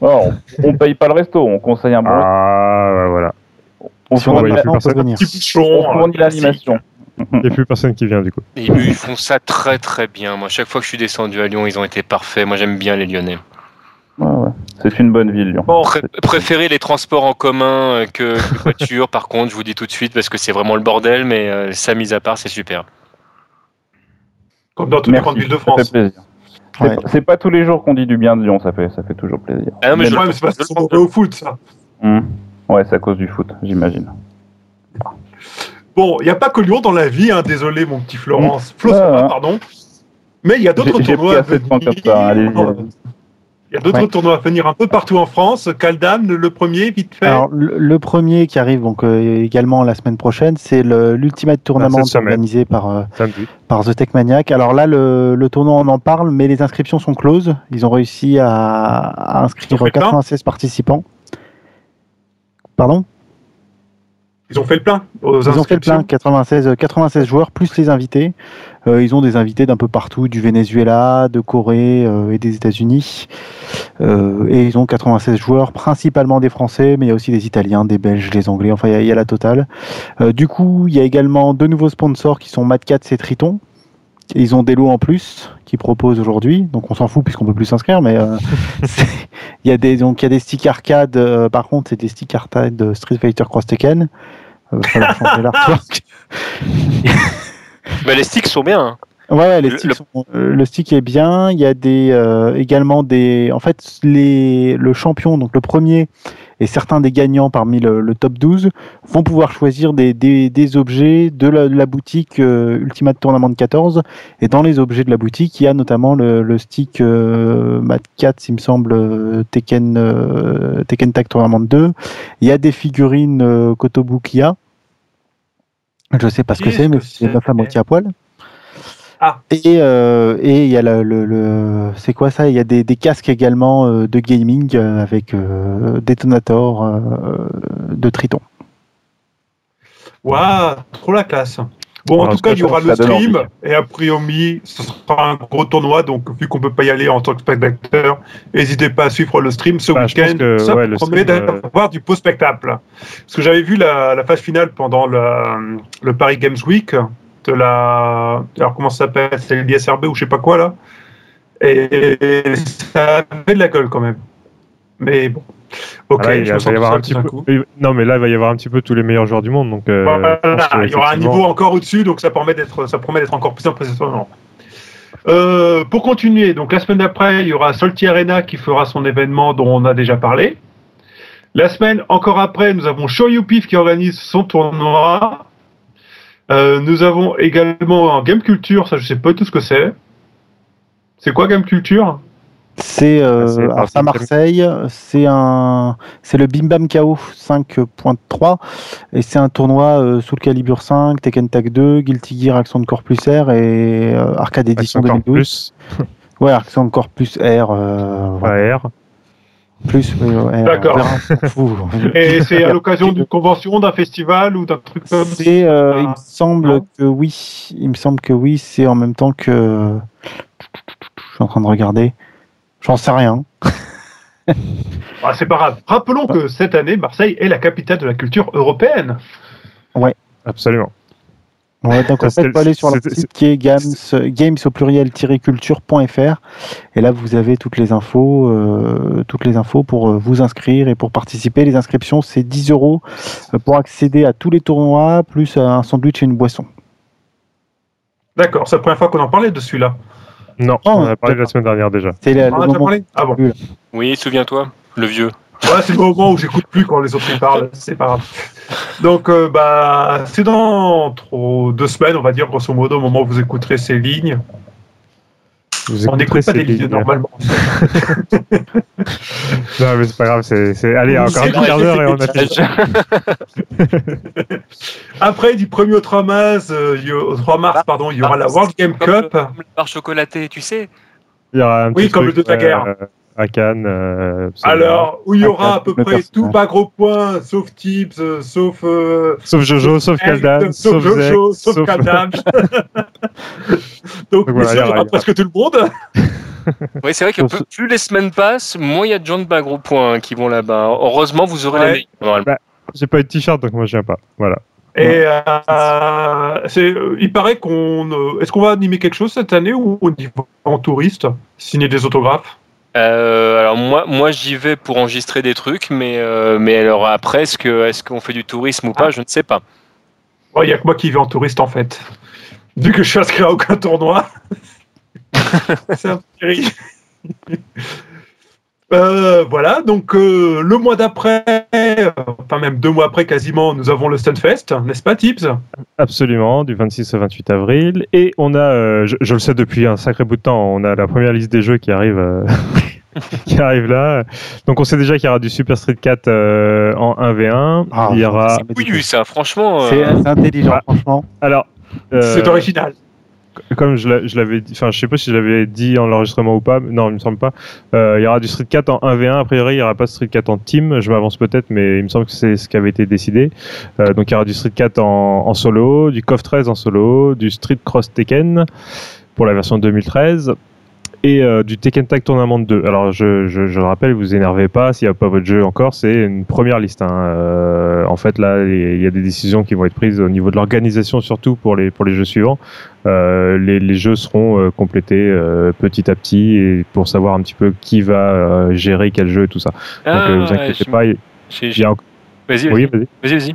Oh, on, on paye pas le resto, on conseille un bon. Ah, bah, voilà. on Si on fournit l'animation. Il n'y a plus personne qui vient du coup. Et ils font ça très très bien. Moi, chaque fois que je suis descendu à Lyon, ils ont été parfaits. Moi, j'aime bien les Lyonnais. Ouais, ouais. C'est une bonne ville, Lyon. Bon, Pré- préférez les transports en commun euh, que les voitures, par contre, je vous dis tout de suite, parce que c'est vraiment le bordel, mais euh, ça, mis à part, c'est super. comme dans toutes les Merci, grandes villes de ça fait France. plaisir. C'est Ouais. pas- C'est pas tous les jours qu'on dit du bien de Lyon, ça fait, ça fait toujours plaisir. Ah non, mais Mais je- c'est parce qu'ils sont au foot, ça. Hum. Ouais, c'est à cause du foot, j'imagine. Bon, il n'y a pas que Lyon dans la vie, hein, désolé mon petit Florence. Flo, ça va, ah. pardon. Mais il y a d'autres tournois à venir. comme ça, allez-y, allez-y. Il y a d'autres Ouais. tournois à venir un peu partout en France. Caldam, le, premier, vite fait. Alors, le, le premier qui arrive donc euh, également la semaine prochaine, c'est l'Ultimate Tournament semaine. organisé par, euh, par The Tech Maniac. Alors là, le, le tournoi, on en parle, mais les inscriptions sont closes. Ils ont réussi à, à inscrire Ils ont fait plein 96 participants. Pardon? Ils ont fait le plein. Aux Ils ont fait le plein, inscriptions. 96, euh, 96 joueurs, plus les invités. Euh, ils ont des invités d'un peu partout, du Venezuela, de Corée euh, et des États-Unis. Euh, et ils ont 96 joueurs, principalement des Français, mais il y a aussi des Italiens, des Belges, des Anglais, enfin il y y, a la totale. Euh, du coup, il y a également deux nouveaux sponsors qui sont Mad Cats et Triton. Ils ont des lots en plus qu'ils proposent aujourd'hui, donc on s'en fout puisqu'on peut plus s'inscrire, mais euh, il y a des donc il y a des sticks arcade. euh, par contre, c'est des sticks arcade de Street Fighter Cross Tekken. Euh, falloir changer l'artwork. Mais les sticks sont bien. hein. Ouais, ouais, les Le- sticks le- sont- euh, le stick est bien. Il y a des euh, également des. En fait, les le champion, donc le premier, et certains des gagnants parmi le, le top 12 vont pouvoir choisir des, des, des objets de la, de la boutique euh, Ultimate Tournament 14. Et dans les objets de la boutique, il y a notamment le, le stick euh, Mad Cat, il me semble, euh, Tekken, euh, Tekken Tag Tournament 2. Il y a des figurines euh, Kotobukiya. Je sais pas ce que c'est, mais c'est meuf à moitié à poil. Ah. Et euh, et il y a le, le, le- c'est quoi ça? Il y a des, des casques également euh, de gaming euh, avec euh, détonator de Triton. Waouh, trop la classe. Bon, en Alors, tout cas, il y aura le stream et a priori, ce sera un gros tournoi. Donc, vu qu'on peut pas y aller en tant que spectateur, n'hésitez pas à suivre le stream ce Bah, week-end. Ça ouais, promet euh, d'avoir du beau spectacle. Parce que j'avais vu la, la phase finale pendant le, le Paris Games Week de la. Alors, comment ça s'appelle? C'est l'ISRB ou je sais pas quoi là. Et ça avait de la gueule quand même. Mais bon. Ok, là, il je va y avoir un petit peu. coup. Non, mais là, il va y avoir un petit peu tous les meilleurs joueurs du monde. Donc, euh, Voilà, je pense que, il y aura un niveau encore au-dessus, donc ça promet d'être, ça promet d'être encore plus impressionnant. Euh, pour continuer, donc la semaine d'après, il y aura Solti Arena qui fera son événement dont on a déjà parlé. La semaine encore après, nous avons Shoryupif qui organise son tournoi. Euh, nous avons également Game Culture, ça je sais pas tout ce que c'est. C'est quoi Game Culture? C'est euh, à Marseille, c'est un, c'est le Bim Bam KO 5.3 et c'est un tournoi euh, Soul Calibur 5, Tekken Tag 2, Guilty Gear Action de Core Plus R et euh, Arcade Edition Action Core 2012. plus Ouais, Action de Core Plus R. euh, voilà. AR. Plus. oui, ouais, R, D'accord. Et c'est à l'occasion d'une convention, d'un festival ou d'un truc comme ça C'est, euh, il me semble que oui. Il me semble que oui. C'est en même temps que. Je suis en train de regarder. J'en sais rien. Ah, c'est pas grave. Rappelons que cette année, Marseille est la capitale de la culture européenne. Absolument. Ouais, donc en fait, aller sur leur c'est- site qui est games, games au pluriel culture.fr et là vous avez toutes les infos, euh, toutes les infos pour euh, vous inscrire et pour participer. Les inscriptions c'est 10 euros euh, pour accéder à tous les tournois plus un sandwich et une boisson. D'accord, c'est la première fois qu'on en parlait de celui-là. Non, Oh, on en a parlé la semaine dernière déjà. C'est la- On en le a déjà moment- parlé? Ah bon. Oui, souviens-toi, le vieux. Ouais, c'est le moment où j'écoute plus quand les autres y parlent, c'est pas grave. Donc, euh, bah, c'est dans trop deux semaines, on va dire, grosso modo, au moment où vous écouterez ces lignes. Vous on n'écoute pas des lignes. normalement. Non, mais c'est pas grave. C'est. Allez, encore un quart d'heure et on a. Après, du 1er au 3 mars, euh, il y a- au 3 mars pardon, il y aura la World Game Cup. comme le bar chocolaté, tu sais. Il y aura un Oui, petit comme le de ta guerre. À Cannes. euh. Alors, où il y aura à peu près tout pas gros point, sauf Tips, euh, sauf. euh, Sauf Jojo, sauf Hank, Kaldan, sauf sauf Jojo, Zek, sauf Kaldam. Donc, voilà, sûr, il y il y aura- presque tout le monde. Oui, c'est vrai que plus, les semaines passent, moins il y a de gens de bas gros points hein, qui vont là-bas. Heureusement, vous aurez Ouais. la meilleure, normalement. J'ai pas eu de t-shirt, donc moi je viens pas. Voilà. Et euh, c'est, il paraît qu'on. est-ce qu'on va animer quelque chose cette année ou on y va en touriste Signer des autographes? Euh, alors moi, moi j'y vais pour enregistrer des trucs, mais, euh, mais alors après, est-ce qu'on fait du tourisme ou pas? Je ne sais pas. Oh, Il y a que moi qui vais en touriste en fait. Vu que je suis inscrit à aucun tournoi. c'est un terrible. Euh, voilà, donc euh, le mois d'après, enfin même deux mois après quasiment, nous avons le Stunfest, n'est-ce pas Tips Absolument, du 26 au 28 avril. Et on a, euh, je, je le sais depuis un sacré bout de temps, on a la première liste des jeux qui arrive, euh, qui arrive là. Donc on sait déjà qu'il y aura du Super Street 4 euh, en 1v1. Ah, Il y aura. dit. ça, franchement. euh, C'est c'est intelligent, Ah. franchement. Alors. euh, C'est original. Comme je l'a- je l'avais dit, enfin je sais pas si je l'avais dit en l'enregistrement ou pas, non il me semble pas. Euh, il y aura du Street 4 en 1v1, a priori il y aura pas de Street 4 en team, je m'avance peut-être, mais il me semble que c'est ce qui avait été décidé. Euh, donc il y aura du Street 4 en, en solo, du KOF 13 en solo, du Street Cross Tekken pour la version 2013 et euh, du Tekken Tag Tournament 2. Alors je, je, je le rappelle, vous énervez pas, s'il n'y a pas votre jeu encore, c'est une première liste. hein. Euh, en fait là il y a des décisions qui vont être prises au niveau de l'organisation surtout pour les, pour les jeux suivants. Euh, les, les jeux seront complétés petit à petit et pour savoir un petit peu qui va gérer quel jeu et tout ça. Donc ah, euh, vous inquiétez pas. en- Vas-y, Oui, vas-y, vas-y. vas-y, vas-y.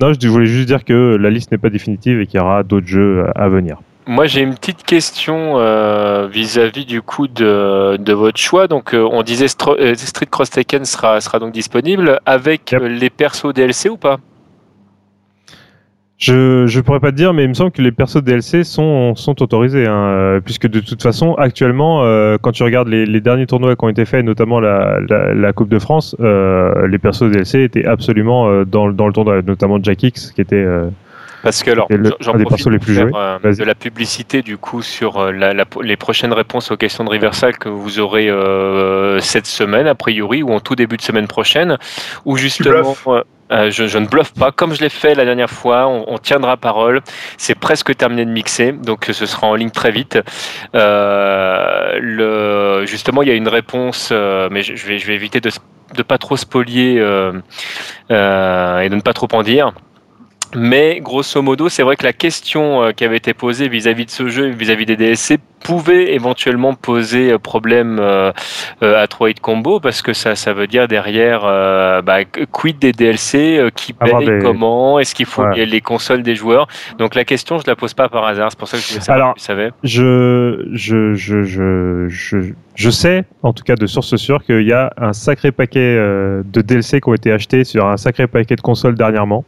Non, je voulais juste dire que la liste n'est pas définitive et qu'il y aura d'autres jeux à venir. Moi, j'ai une petite question euh, vis-à-vis du coup de, de votre choix. Donc, euh, on disait Stro- euh, Street Cross Tekken sera, sera donc disponible avec Yep. les persos DLC ou pas? Je je pourrais pas te dire, mais il me semble que les persos DLC sont sont autorisés, hein, puisque de toute façon, actuellement, euh, quand tu regardes les, les derniers tournois qui ont été faits, notamment la, la, la Coupe de France, euh, les persos DLC étaient absolument euh, dans, le- dans le tournoi, notamment Jack X, qui était Parce que alors, j'en profite les pour plus faire, joués. euh, de la publicité du coup sur euh, la- la- les prochaines réponses aux questions de Riversal que vous aurez euh, cette semaine a priori ou en tout début de semaine prochaine, où justement. euh, je, je ne bluffe pas, comme je l'ai fait la dernière fois, on, on tiendra parole. C'est presque terminé de mixer, donc ce sera en ligne très vite. Euh, le, justement, il y a une réponse, euh, mais je, je vais, je vais éviter de, de pas trop spolier euh, euh, et de ne pas trop en dire. Mais grosso modo, c'est vrai que la question euh, qui avait été posée vis-à-vis de ce jeu, vis-à-vis des DLC, pouvait éventuellement poser euh, problème euh, à Troid Combo parce que ça, ça veut dire derrière, bah, quid des DLC, qui paye, des- comment, est-ce qu'il faut Ouais. les, les consoles des joueurs? Donc la question, je la pose pas par hasard. C'est pour ça que je voulais savoir Alors, si tu savais. Je, je, je, je, je, je sais, en tout cas de source sûre, qu'il y a un sacré paquet de DLC qui ont été achetés sur un sacré paquet de consoles dernièrement.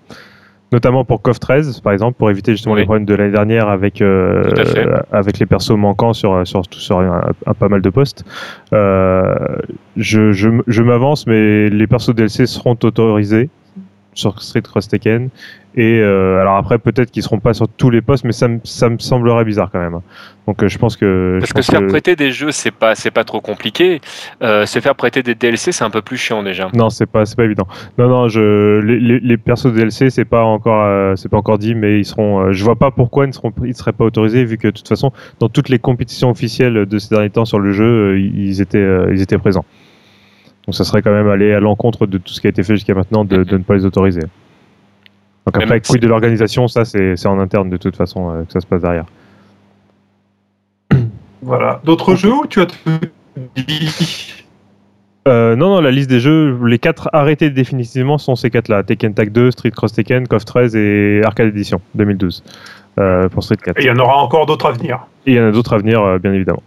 Notamment pour KOF 13, par exemple, pour éviter justement Oui. les problèmes de l'année dernière avec, euh, Tout avec les persos manquants sur, sur, sur un, un- pas mal de postes. Euh, je je, m- je m'avance, mais les persos DLC seront autorisés sur Street Cross Tekken. Et euh, alors après, peut-être qu'ils seront pas sur tous les postes, mais ça, me- ça me semblerait bizarre quand même. Donc euh, je pense que. Parce que se faire prêter des jeux, c'est pas, c'est pas trop compliqué. Euh, se faire prêter des DLC, c'est un peu plus chiant déjà. Non, c'est pas, c'est pas évident. Non, non, je, les, les, les persos DLC, c'est pas encore, euh, c'est pas encore dit, mais ils seront. je vois pas pourquoi ils ne seront, ils seraient pas autorisés, vu que de toute façon, dans toutes les compétitions officielles de ces derniers temps sur le jeu, ils étaient, ils étaient présents. Donc ça serait quand même aller à l'encontre de tout ce qui a été fait jusqu'à maintenant de, de ne pas les autoriser. Donc après, Même quid de l'organisation, ça c'est c'est en interne de toute façon euh, que ça se passe derrière. Voilà. D'autres jeux ou tu as tout dit Euh, non, non, la liste des jeux, les quatre arrêtés définitivement sont ces quatre-là Tekken Tag 2, Street Cross Tekken, KOF 13 et Arcade Edition 2012 euh, pour Street 4. Et il y en aura encore d'autres à venir. Et il y en a d'autres à venir, euh, bien évidemment.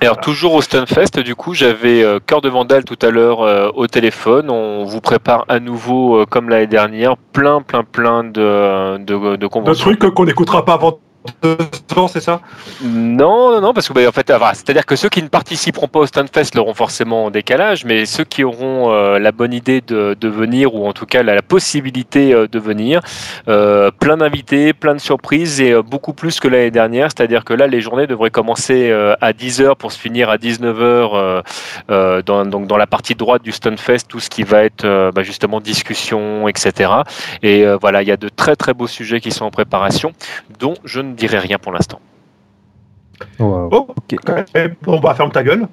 Et alors toujours au Stunfest, du coup, j'avais euh, Cœur de Vandal tout à l'heure euh, au téléphone. On vous prépare à nouveau, euh, comme l'année dernière, plein, plein, plein de, de, de De conventions. trucs qu'on n'écoutera pas avant c'est ça? Non, non, non, parce que bah, en fait, c'est-à-dire que ceux qui ne participeront pas au Stunfest l'auront forcément en décalage, mais ceux qui auront euh, la bonne idée de, venir ou en tout cas la, possibilité euh, de venir, euh, plein d'invités, plein de surprises et beaucoup plus que l'année dernière. C'est-à-dire que là, les journées devraient commencer à 10h pour se finir à 19h euh, euh, dans, donc dans la partie droite du Stunfest, tout ce qui va être bah, justement discussion, etc. Et voilà, il y a de très très beaux sujets qui sont en préparation, dont je ne dirai rien pour l'instant. Wow. Oh, ok. Bon, bah, ferme ta gueule.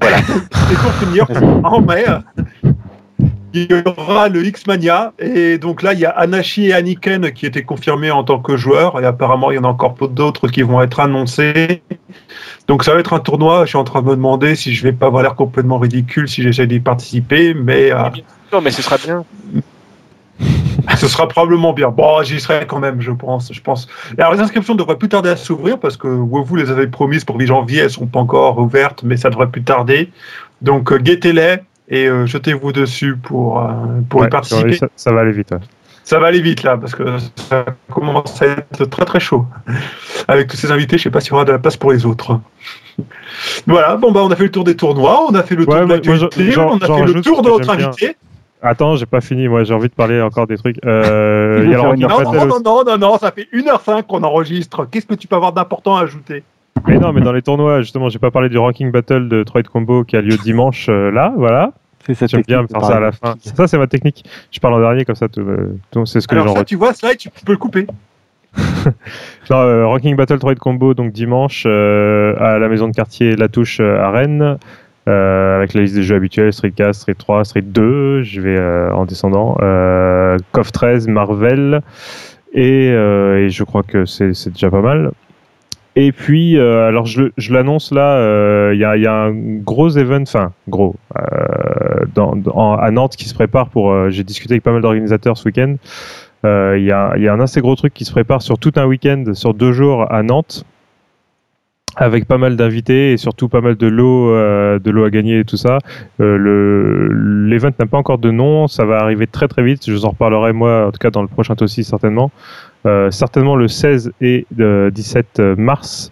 Voilà. Et pour finir, en mai, il y aura le X-Mania. Et donc là, il y a Anashi et Aniken qui étaient confirmés en tant que joueurs. Et apparemment, il y en a encore peu d'autres qui vont être annoncés. Donc ça va être un tournoi. Je suis en train de me demander si je vais pas avoir l'air complètement ridicule si j'essaie d'y participer. Mais euh, Non, mais ce sera bien. ce sera probablement bien. Bon, j'y serai quand même, je pense. Je pense. Alors, les inscriptions devraient plus tarder à s'ouvrir parce que vous les avez promises pour mi-janvier, elles sont pas encore ouvertes, mais ça devrait plus tarder. Donc, euh, guettez-les et euh, jetez-vous dessus pour, euh, pour Ouais, y participer. ça, ça va aller vite. ouais. Ça va aller vite là parce que ça commence à être très très chaud. Avec tous ces invités, je sais pas s'il y aura de la place pour les autres. Voilà, bon bah on a fait le tour des tournois, on a fait le tour de l'actualité, on a fait le tour de notre invité. Attends, j'ai pas fini. Moi, j'ai envie de parler encore des trucs. Euh, Il y a Non, Battle non, non, non, non, non, ça fait 1h05 qu'on enregistre. Qu'est-ce que tu peux avoir d'important à ajouter? Mais non, mais dans les tournois, justement, j'ai pas parlé du ranking battle de Troid Combo qui a lieu dimanche. euh, là, voilà. C'est J'aime bien me faire de ça à la fin. Ça, c'est ma technique. Je parle en dernier comme ça. tout, euh, tout- C'est ce que les Alors gens ça, retiennent. tu vois, slide, tu peux le couper. Non, euh, ranking battle Troid Combo donc dimanche euh, à la maison de quartier La Touche euh, à Rennes. Euh, avec la liste des jeux habituels Street 4, Street 3, Street 2, je vais euh, en descendant, euh, KOF 13, Marvel, et, euh, et je crois que c'est déjà pas mal. Et puis, alors je, l'annonce là, il y, a, un gros event, enfin gros, à Nantes qui se prépare pour. J'ai discuté avec pas mal d'organisateurs ce week-end. Il y a un assez gros truc qui se prépare sur tout un week-end, sur deux jours à Nantes, avec pas mal d'invités et surtout pas mal de lots, euh, de lots à gagner et tout ça. Euh, le L'event n'a pas encore de nom, ça va arriver très très vite. Je vous en reparlerai moi, en tout cas dans le prochain aussi certainement. Euh, certainement le 16 et le 17 mars.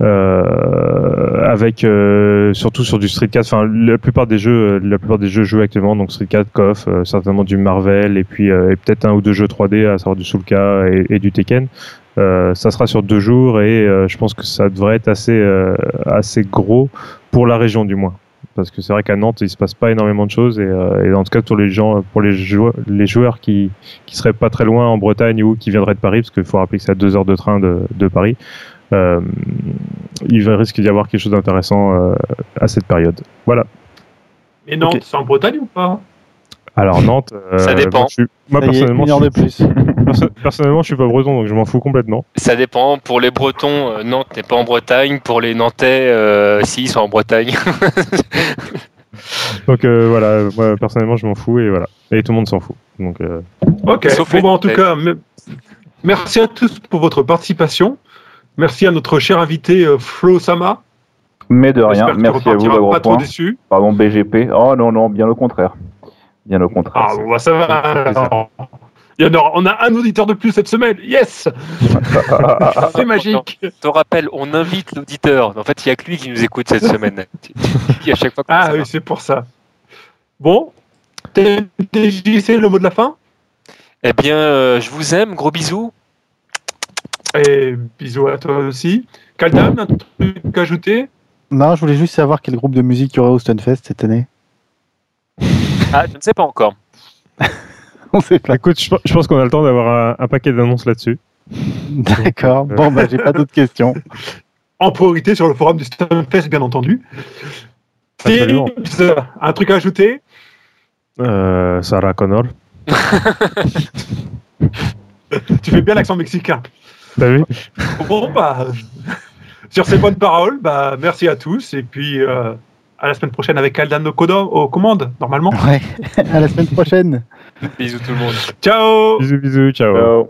Euh, avec euh, surtout sur du Street 4 enfin la plupart des jeux la plupart des jeux joués actuellement donc Street 4 KOF certainement du Marvel et puis et peut-être un ou deux jeux 3D à savoir du Soulka et du Tekken euh, ça sera sur deux jours et euh, je pense que ça devrait être assez euh, assez gros pour la région du moins. Parce que c'est vrai qu'à Nantes il se passe pas énormément de choses et, euh, et en tout cas pour les gens pour les joueurs les joueurs qui qui seraient pas très loin en Bretagne ou qui viendraient de Paris parce qu'il faut rappeler que c'est à deux heures de train de, de Paris euh, il risque d'y avoir quelque chose d'intéressant euh, à cette période. Voilà. Et Nantes, Ok. c'est en Bretagne ou pas? Alors Nantes, euh, Ça dépend. Moi, je suis- moi, Ça y est, personnellement, une heure je de plus. suis- perso- personnellement, je suis pas breton, donc je m'en fous complètement. Ça dépend. Pour les Bretons, euh, Nantes n'est pas en Bretagne. Pour les Nantais, euh, si, ils sont en Bretagne. Donc euh, voilà, moi personnellement, je m'en fous et voilà. Et tout le monde s'en fout. Donc euh, Ok. Sauf Bon, bah, en tout cas, me- merci à tous pour votre participation. Merci à notre cher invité Flo Sama. Mais de rien, merci à vous, pas trop déçu. Pardon, BGP. Oh non, non, bien au contraire. Bien au contraire. Ah, bah, ça va. Il y en aura- on a un auditeur de plus cette semaine. Yes C'est magique. Je te rappelle, on invite l'auditeur. En fait, il n'y a que lui qui nous écoute cette semaine. À chaque fois Ah oui, c'est pour ça. Bon. TDJC, le mot de la fin? Eh bien, euh, je vous aime. Gros bisous. Et bisous à toi aussi. Kaldam, un truc à ajouter? Non, je voulais juste savoir quel groupe de musique il y aurait au Stunfest cette année. Ah, je ne sais pas encore. On sait pas. écoute, je, je pense qu'on a le temps d'avoir un, un paquet d'annonces là-dessus. D'accord. Bon, bah, j'ai pas d'autres questions. En priorité sur le forum du Stunfest, bien entendu. Absolument. Tips, un truc à ajouter? Euh, Sarah Connor. Tu fais bien l'accent mexicain. T'as vu Bon, bah, sur ces bonnes paroles, bah, merci à tous. Et puis, euh, à la semaine prochaine avec Aldan Okodo aux commandes, normalement. Ouais. À la semaine prochaine. Bisous tout le monde. Ciao Bisous, bisous, ciao. Ciao.